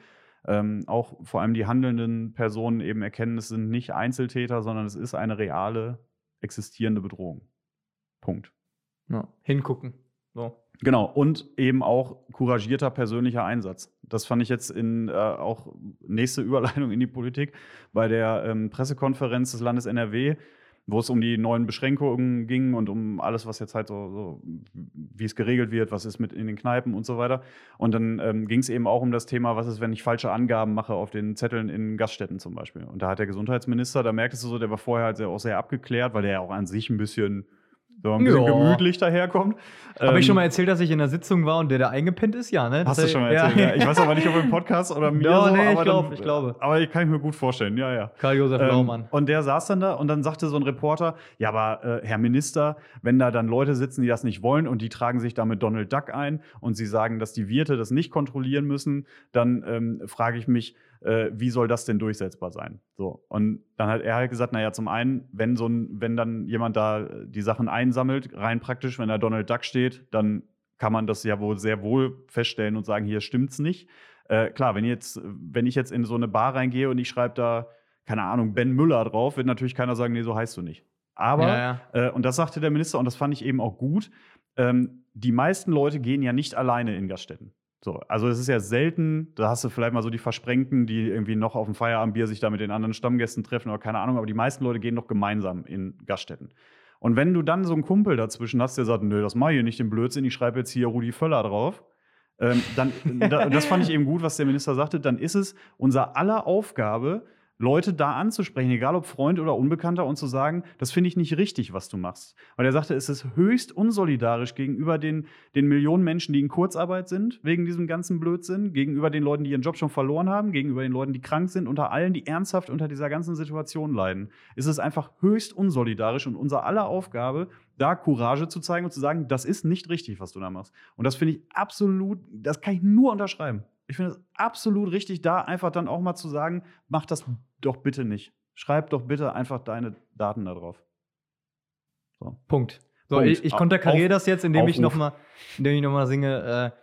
ähm, auch vor allem die handelnden Personen eben erkennen, es sind nicht Einzeltäter, sondern es ist eine reale, existierende Bedrohung. Punkt. ja. Hingucken. So. Genau, und eben auch couragierter persönlicher Einsatz. Das fand ich jetzt in äh, auch nächste Überleitung in die Politik bei der ähm, Pressekonferenz des Landes NRW, wo es um die neuen Beschränkungen ging und um alles, was jetzt halt so, so wie es geregelt wird, was ist mit in den Kneipen und so weiter. Und dann ähm, ging es eben auch um das Thema, was ist, wenn ich falsche Angaben mache auf den Zetteln in Gaststätten zum Beispiel. Und da hat der Gesundheitsminister, da merktest du so, der war vorher halt sehr, auch sehr abgeklärt, weil der ja auch an sich ein bisschen so ein bisschen Ja. gemütlich daherkommt. Habe ich Ähm, schon mal erzählt, dass ich in der Sitzung war und der da eingepennt ist? Ja, ne? Hast du schon mal erzählt? Ja. Ich weiß aber nicht, ob im Podcast oder mir Ja, so. nee, ich glaub, dann- ich glaube. Aber ich kann ich mir gut vorstellen, ja, ja. Karl-Josef Ähm, Laumann. und der saß dann da und dann sagte so ein Reporter, ja, aber äh, Herr Minister, wenn da dann Leute sitzen, die das nicht wollen und die tragen sich da mit Donald Duck ein und sie sagen, dass die Wirte das nicht kontrollieren müssen, dann ähm, frage ich mich, äh, wie soll das denn durchsetzbar sein? So. Und dann hat er halt gesagt, naja, zum einen, wenn so ein, wenn dann jemand da äh, die Sachen einsammelt, rein praktisch, wenn da Donald Duck steht, dann kann man das ja wohl sehr wohl feststellen und sagen, hier stimmt's nicht. Äh, klar, wenn jetzt, wenn ich jetzt in so eine Bar reingehe und ich schreibe da, keine Ahnung, Ben Müller drauf, wird natürlich keiner sagen, nee, so heißt du nicht. Aber, Ja, Äh, und das sagte der Minister, und das fand ich eben auch gut, ähm, die meisten Leute gehen ja nicht alleine in Gaststätten. So, also es ist ja selten, da hast du vielleicht mal so die Versprengten, die irgendwie noch auf dem Feierabendbier sich da mit den anderen Stammgästen treffen oder keine Ahnung, aber die meisten Leute gehen doch gemeinsam in Gaststätten. Und wenn du dann so einen Kumpel dazwischen hast, der sagt, nö, das mache ich nicht, den Blödsinn, ich schreibe jetzt hier Rudi Völler drauf, ähm, dann, da, das fand ich eben gut, was der Minister sagte, dann ist es unser aller Aufgabe, Leute da anzusprechen, egal ob Freund oder Unbekannter, und zu sagen, das finde ich nicht richtig, was du machst. Weil er sagte, es ist höchst unsolidarisch gegenüber den, den Millionen Menschen, die in Kurzarbeit sind, wegen diesem ganzen Blödsinn, gegenüber den Leuten, die ihren Job schon verloren haben, gegenüber den Leuten, die krank sind, unter allen, die ernsthaft unter dieser ganzen Situation leiden. Ist es einfach höchst unsolidarisch und unser aller Aufgabe, da Courage zu zeigen und zu sagen, das ist nicht richtig, was du da machst. Und das finde ich absolut, das kann ich nur unterschreiben. Ich finde es absolut richtig, da einfach dann auch mal zu sagen, mach das doch bitte nicht. Schreib doch bitte einfach deine Daten da drauf. So. Punkt. So, Punkt. ich, ich konterkariere das jetzt, indem ich Aufruf. nochmal noch mal singe: äh,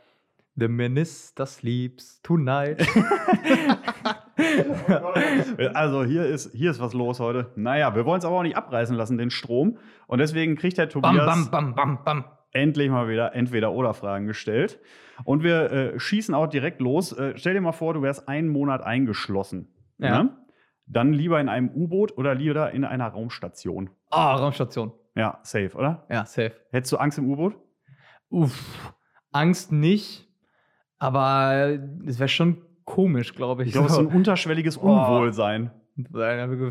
The Minister sleeps tonight. Also hier ist, hier ist was los heute. Naja, wir wollen es aber auch nicht abreißen lassen, den Strom. Und deswegen kriegt der bam, Tobias bam, bam, bam, bam. Endlich mal wieder Entweder-Oder-Fragen gestellt. Und wir äh, schießen auch direkt los. Äh, stell dir mal vor, du wärst einen Monat eingeschlossen. Ja. Ne? Dann lieber in einem U-Boot oder lieber in einer Raumstation. Ah, Raumstation. Ja, safe, oder? Ja, safe. Hättest du Angst im U-Boot? Uff, Angst nicht, aber es wäre schon komisch, glaube ich. Ich glaube, es ist so ein unterschwelliges Oh. Unwohlsein. also,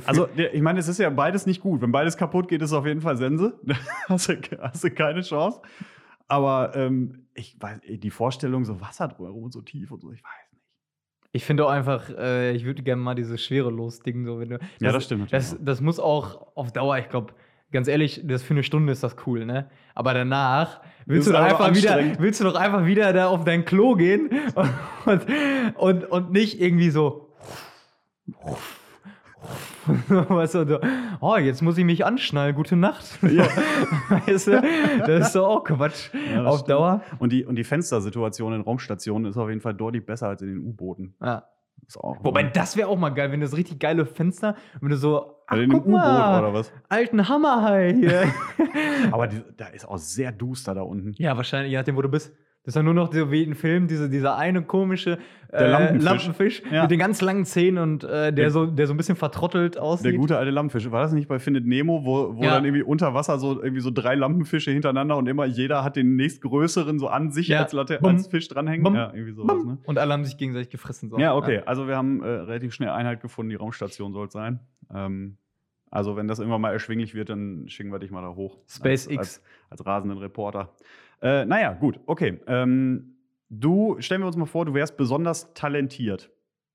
Also, ich meine, es ist ja beides nicht gut. Wenn beides kaputt geht, ist es auf jeden Fall Sense. hast, du, hast du keine Chance. Aber ähm, ich weiß, die Vorstellung, so Wasser drumherum und so tief und so, ich weiß nicht. ich finde auch einfach, äh, ich würde gerne mal dieses Schwerelos-Ding so, wenn du. Ja, das stimmt Das, das muss auch auf Dauer, ich glaube, ganz ehrlich, das für eine Stunde ist das cool, ne? Aber danach willst Das du, doch einfach wieder, willst du doch einfach wieder da auf dein Klo gehen und, und, und nicht irgendwie so. Weißt du, so, oh, jetzt muss ich mich anschnallen, gute Nacht. Ja. Weißt du, das ist doch auch Quatsch. Ja, das auf stimmt. Dauer. Und die, und die Fenstersituation in Raumstationen ist auf jeden Fall deutlich besser als in den U-Booten. Ja. Ist auch Wobei, das wäre auch mal geil, wenn du so richtig geile Fenster, wenn du so, ach, also guck U-Boot mal, oder was? alten Hammerhai hier. Aber die, da ist auch sehr duster da unten. ja, wahrscheinlich, je nachdem, wo du bist. Das ist ja nur noch so wie in Film, diese, dieser eine komische äh, Lampenfisch. Lampenfisch Ja. mit den ganz langen Zähnen und äh, der, Der- so, der so ein bisschen vertrottelt aussieht. Der gute alte Lampenfisch. War das nicht bei Findet Nemo, wo, wo Ja. dann irgendwie unter Wasser so irgendwie so drei Lampenfische hintereinander und immer jeder hat den nächstgrößeren so an sich Ja. als, Latte, als Fisch dranhängen? Bumm. Ja, irgendwie sowas, ne? Und alle haben sich gegenseitig gefressen. So. Ja, okay. Also wir haben äh, relativ schnell Einheit gefunden, die Raumstation soll es sein. Ähm, also wenn das irgendwann mal erschwinglich wird, dann schicken wir dich mal da hoch. SpaceX. Als, als, als rasenden Reporter. Äh, naja, gut, okay. Ähm, du, stellen wir uns mal vor, du wärst besonders talentiert.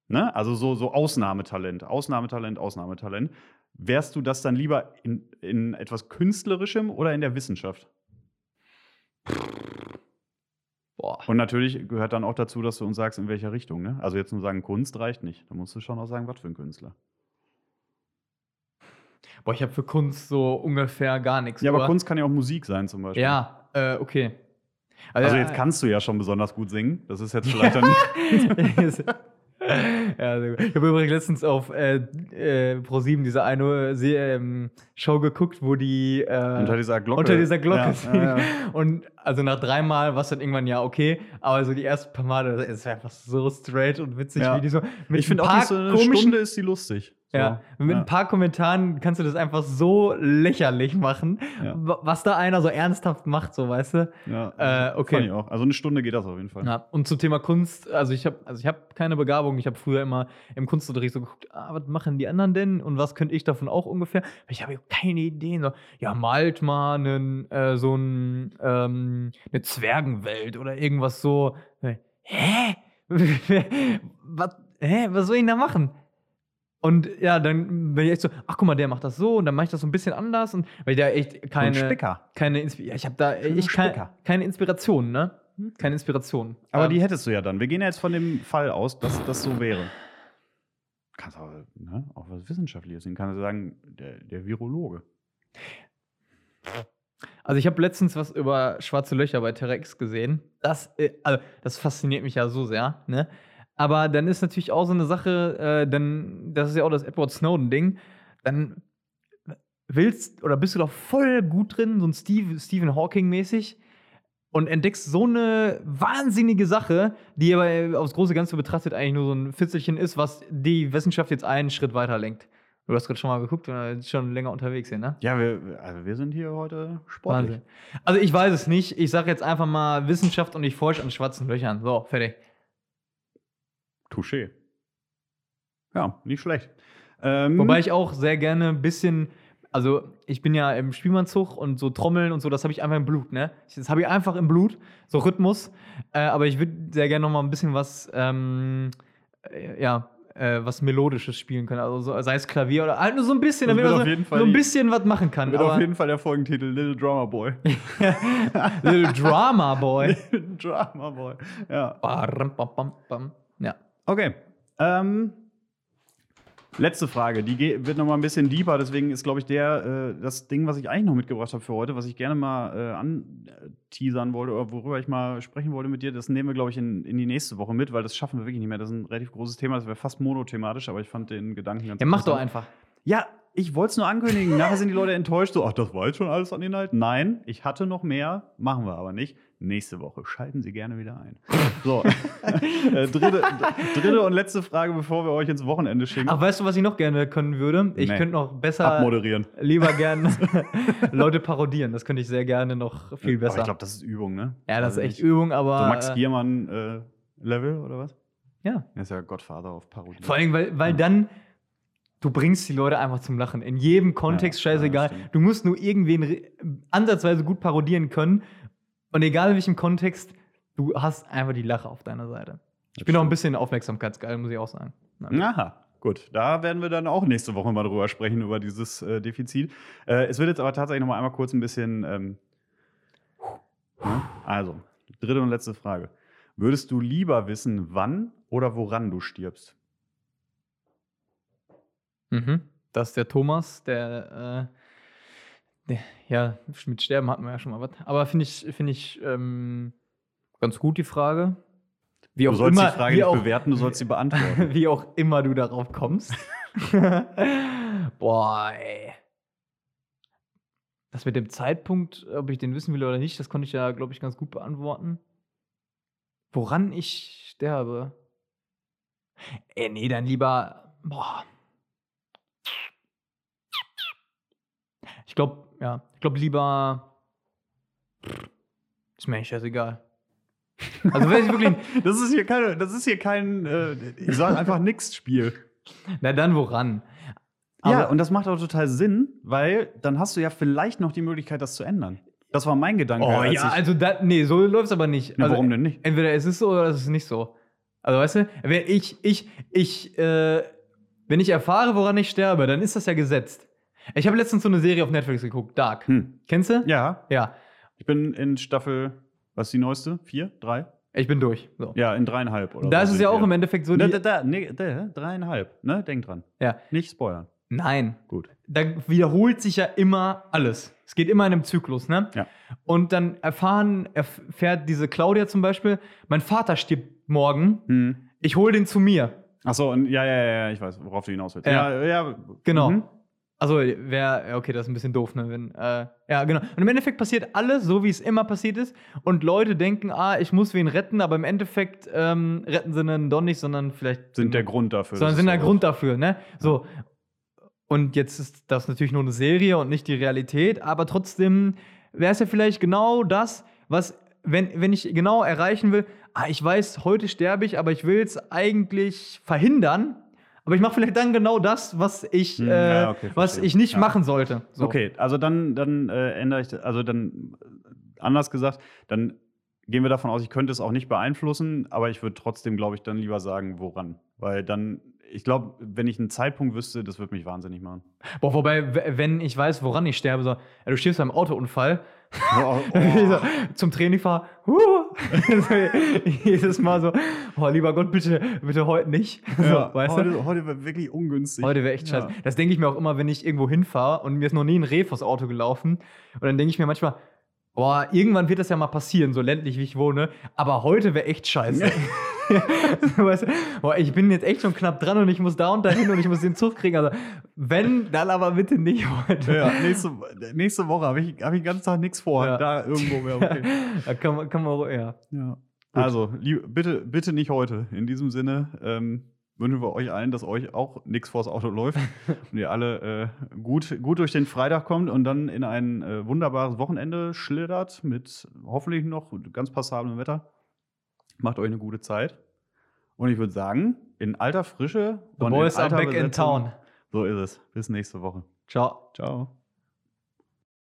Ne? Also so, so Ausnahmetalent, Ausnahmetalent, Ausnahmetalent. Wärst du das dann lieber in, in etwas Künstlerischem oder in der Wissenschaft? Boah. Und natürlich gehört dann auch dazu, dass du uns sagst, in welcher Richtung. Ne? Also jetzt nur sagen, Kunst reicht nicht. Da musst du schon auch sagen, was für ein Künstler. Boah, ich habe für Kunst so ungefähr gar nichts. Ja, aber oder? Kunst kann ja auch Musik sein zum Beispiel. Ja, äh, okay. Also äh, jetzt kannst du ja schon besonders gut singen. Das ist jetzt vielleicht dann ja, sehr gut. Ich habe übrigens letztens auf äh, äh, Pro7 diese eine ähm, Show geguckt, wo die äh, unter dieser Glocke. unter dieser Glocke Ja, singen. ja, ja. Und also nach dreimal war es dann irgendwann ja okay, aber so die ersten paar Male, es ist einfach so straight und witzig, Ja. wie die so mit Ich finde auch, nicht so eine Stunde ist sie lustig. So. ja, mit ja. ein paar Kommentaren kannst du das einfach so lächerlich machen, Ja. wa- was da einer so ernsthaft macht, so weißt du. Ja, Äh, okay. Fand ich auch. Also eine Stunde geht das auf jeden Fall. Ja, und zum Thema Kunst, also ich habe also ich habe keine Begabung, ich habe früher immer im Kunstunterricht so geguckt, ah, was machen die anderen denn und was könnte ich davon auch ungefähr? Ich habe keine Ideen. So, ja, malt mal einen, äh, so ein, ähm, eine Zwergenwelt oder irgendwas so. Hä? was, hä? Was soll ich denn da machen? Und ja, dann bin ich echt so, ach guck mal, der macht das so und dann mache ich das so ein bisschen anders und weil ich da echt keine ein Spicker. keine Inspi ja, ich habe da ich keine, Spicker. keine Inspiration, ne? Keine Inspiration. Aber Ähm, die hättest du ja dann. Wir gehen ja jetzt von dem Fall aus, dass das so wäre. Kannst aber ne, auch was Wissenschaftliches sehen. Kannst du sagen, der, der Virologe. Also ich habe letztens was über schwarze Löcher bei T-Rex gesehen. Das, äh, also das fasziniert mich ja so sehr, ne? Aber dann ist natürlich auch so eine Sache, äh, dann, das ist ja auch das Edward Snowden-Ding, dann willst oder bist du doch voll gut drin, so ein Steve, Stephen Hawking-mäßig, und entdeckst so eine wahnsinnige Sache, die aber aufs große Ganze betrachtet eigentlich nur so ein Fitzelchen ist, was die Wissenschaft jetzt einen Schritt weiter lenkt. Du hast gerade schon mal geguckt, bist schon länger unterwegs hier, ne? Ja, wir, also wir sind hier heute sportlich. Wahnsinn. Also ich weiß es nicht. Ich sage jetzt einfach mal Wissenschaft und ich forsche an schwarzen Löchern. So, fertig. Touché. Ja, nicht schlecht. Ähm, Wobei ich auch sehr gerne ein bisschen, also ich bin ja im Spielmannzug und so Trommeln und so, das habe ich einfach im Blut, ne? Das habe ich einfach im Blut, so Rhythmus. Äh, aber ich würde sehr gerne noch mal ein bisschen was, ähm, äh, ja, äh, was Melodisches spielen können. Also so, sei es Klavier oder halt nur so ein bisschen, damit man so, so ein bisschen was machen kann. wird Aber auf jeden Fall der Folgentitel Little Drummer Boy. Little Drama Boy. Little Drummer Boy. Ja. Bam, bam, bam, bam. Ja. Okay. Ähm, letzte Frage, die ge- wird noch mal ein bisschen deeper, deswegen ist, glaube ich, der, äh, das Ding, was ich eigentlich noch mitgebracht habe für heute, was ich gerne mal äh, anteasern wollte oder worüber ich mal sprechen wollte mit dir, das nehmen wir, glaube ich, in, in die nächste Woche mit, weil das schaffen wir wirklich nicht mehr. Das ist ein relativ großes Thema, das wäre fast monothematisch, aber ich fand den Gedanken ganz Ja, mach doch einfach. Ja, ich wollte es nur ankündigen. Nachher sind die Leute enttäuscht. So, ach, das war jetzt schon alles an Inhalt. Nein, ich hatte noch mehr. Machen wir aber nicht. Nächste Woche. Schalten Sie gerne wieder ein. So. äh, dritte, dritte und letzte Frage, bevor wir euch ins Wochenende schicken. Ach, weißt du, was ich noch gerne können würde? Ich Nee. könnte noch besser, Abmoderieren. lieber gerne Leute parodieren. Das könnte ich sehr gerne noch viel Aber besser. ich glaube, das ist Übung, ne? ja, das ist Also echt Übung, aber. So Max äh, Giermann äh, Level oder was? Ja. Er ist ja Godfather auf Parodie. Vor allem, weil, weil Ja. dann. Du bringst die Leute einfach zum Lachen. In jedem Kontext, Ja, ja, scheißegal. stimmt. du musst nur irgendwen ansatzweise gut parodieren können. Und egal in welchem Kontext, du hast einfach die Lache auf deiner Seite. Ich bin auch ein bisschen aufmerksamkeitsgeil, muss ich auch sagen. Nein. Aha, gut. Da werden wir dann auch nächste Woche mal drüber sprechen, über dieses äh, Defizit. Äh, es wird jetzt aber tatsächlich noch mal einmal kurz ein bisschen. Ähm, ne? Also, dritte und letzte Frage. Würdest du lieber wissen, wann oder woran du stirbst? Mhm. Das ist der Thomas, der, äh, der, ja, mit Sterben hatten wir ja schon mal was. Aber finde ich, finde ich ähm, ganz gut die Frage. Wie Du auch sollst immer, die Frage nicht auch, bewerten, du sollst sie beantworten. wie auch immer du darauf kommst. Boah, ey. Das mit dem Zeitpunkt, ob ich den wissen will oder nicht, das konnte ich ja, glaube ich, ganz gut beantworten. Woran ich sterbe? Ey, nee, dann lieber. Boah. Ich glaube, ja, ich glaube lieber. Ist mir eigentlich scheißegal. Also, wenn ich wirklich. Das ist hier, keine, das ist hier kein, äh, ich sage einfach nix Spiel. Na, dann woran? ja, Aber- und das macht auch total Sinn, weil dann hast du ja vielleicht noch die Möglichkeit, das zu ändern. Das war mein Gedanke. Oh ja, also da, nee, so läuft es aber nicht. Na, also, warum denn nicht? Entweder es ist so oder es ist nicht so. Also weißt du, wenn ich, ich, ich, äh, wenn ich erfahre, woran ich sterbe, dann ist das ja gesetzt. Ich habe letztens so eine Serie auf Netflix geguckt, Dark. Hm. Kennst du? Ja, Ja. ich bin in Staffel, was ist die neueste? Vier? Drei? Ich bin durch. So. Ja, in dreieinhalb. Oder da so ist es ja auch im Endeffekt so, Da, da, da, nee, da, dreieinhalb, ne? Denk dran. ja. Nicht spoilern. Nein. Gut. Da wiederholt sich ja immer alles. Es geht immer in einem Zyklus, ne? Ja. Und dann erfahren, erfährt diese Claudia zum Beispiel, mein Vater stirbt morgen, Hm. ich hole den zu mir. Achso, und ja, ja, ja, ja, ich weiß, worauf du hinaus willst. Ja. Ja, ja, Genau. mhm. Also, wer, okay, das ist ein bisschen doof, ne? Wenn, äh, ja, genau. Und im Endeffekt passiert alles so, wie es immer passiert ist. Und Leute denken, ah, ich muss wen retten, aber im Endeffekt ähm, retten sie einen Don nicht, sondern vielleicht. Sind der Grund dafür. Sondern sind der so Grund dafür, ne? So. Und jetzt ist das natürlich nur eine Serie und nicht die Realität, aber trotzdem wäre es ja vielleicht genau das, was, wenn, wenn ich genau erreichen will, ah, ich weiß, heute sterbe ich, aber ich will es eigentlich verhindern. Aber ich mache vielleicht dann genau das, was ich, Hm, äh, ja, okay, was ich nicht Ja. machen sollte. So. Okay, also dann, dann äh, ändere ich, das- also dann anders gesagt, dann gehen wir davon aus, ich könnte es auch nicht beeinflussen, aber ich würde trotzdem, glaube ich, dann lieber sagen, woran. Weil dann, ich glaube, wenn ich einen Zeitpunkt wüsste, das würde mich wahnsinnig machen. Boah, wobei, wenn ich weiß, woran ich sterbe, so, ja, du stirbst beim Autounfall, Oh, so, zum Training fahre, huh, jedes Mal so, oh lieber Gott, bitte, bitte heute nicht. So, ja, weißt heute, heute wäre wirklich ungünstig. Heute wäre echt scheiße. Ja. Das denke ich mir auch immer, wenn ich irgendwo hinfahre und mir ist noch nie ein Reh vors Auto gelaufen. Und dann denke ich mir manchmal, boah, irgendwann wird das ja mal passieren, so ländlich wie ich wohne. Aber heute wäre echt scheiße. weißt? Boah, ich bin jetzt echt schon knapp dran und ich muss da und dahin und ich muss den Zug kriegen. Also, wenn, dann aber bitte nicht heute. Ja, nächste, nächste Woche habe ich, hab ich den ganzen Tag nichts vor. Ja. Da irgendwo wäre okay. da kann man, kann man, ja. Ja. Also, lieb, bitte, bitte nicht heute. In diesem Sinne ähm, wünschen wir euch allen, dass euch auch nichts vors Auto läuft und ihr alle äh, gut, gut durch den Freitag kommt und dann in ein äh, wunderbares Wochenende schlittert mit hoffentlich noch ganz passablem Wetter. Macht euch eine gute Zeit. Und ich würde sagen, in alter Frische The und boys in are back in Besetzung- town. So ist es. Bis nächste Woche. Ciao. Ciao.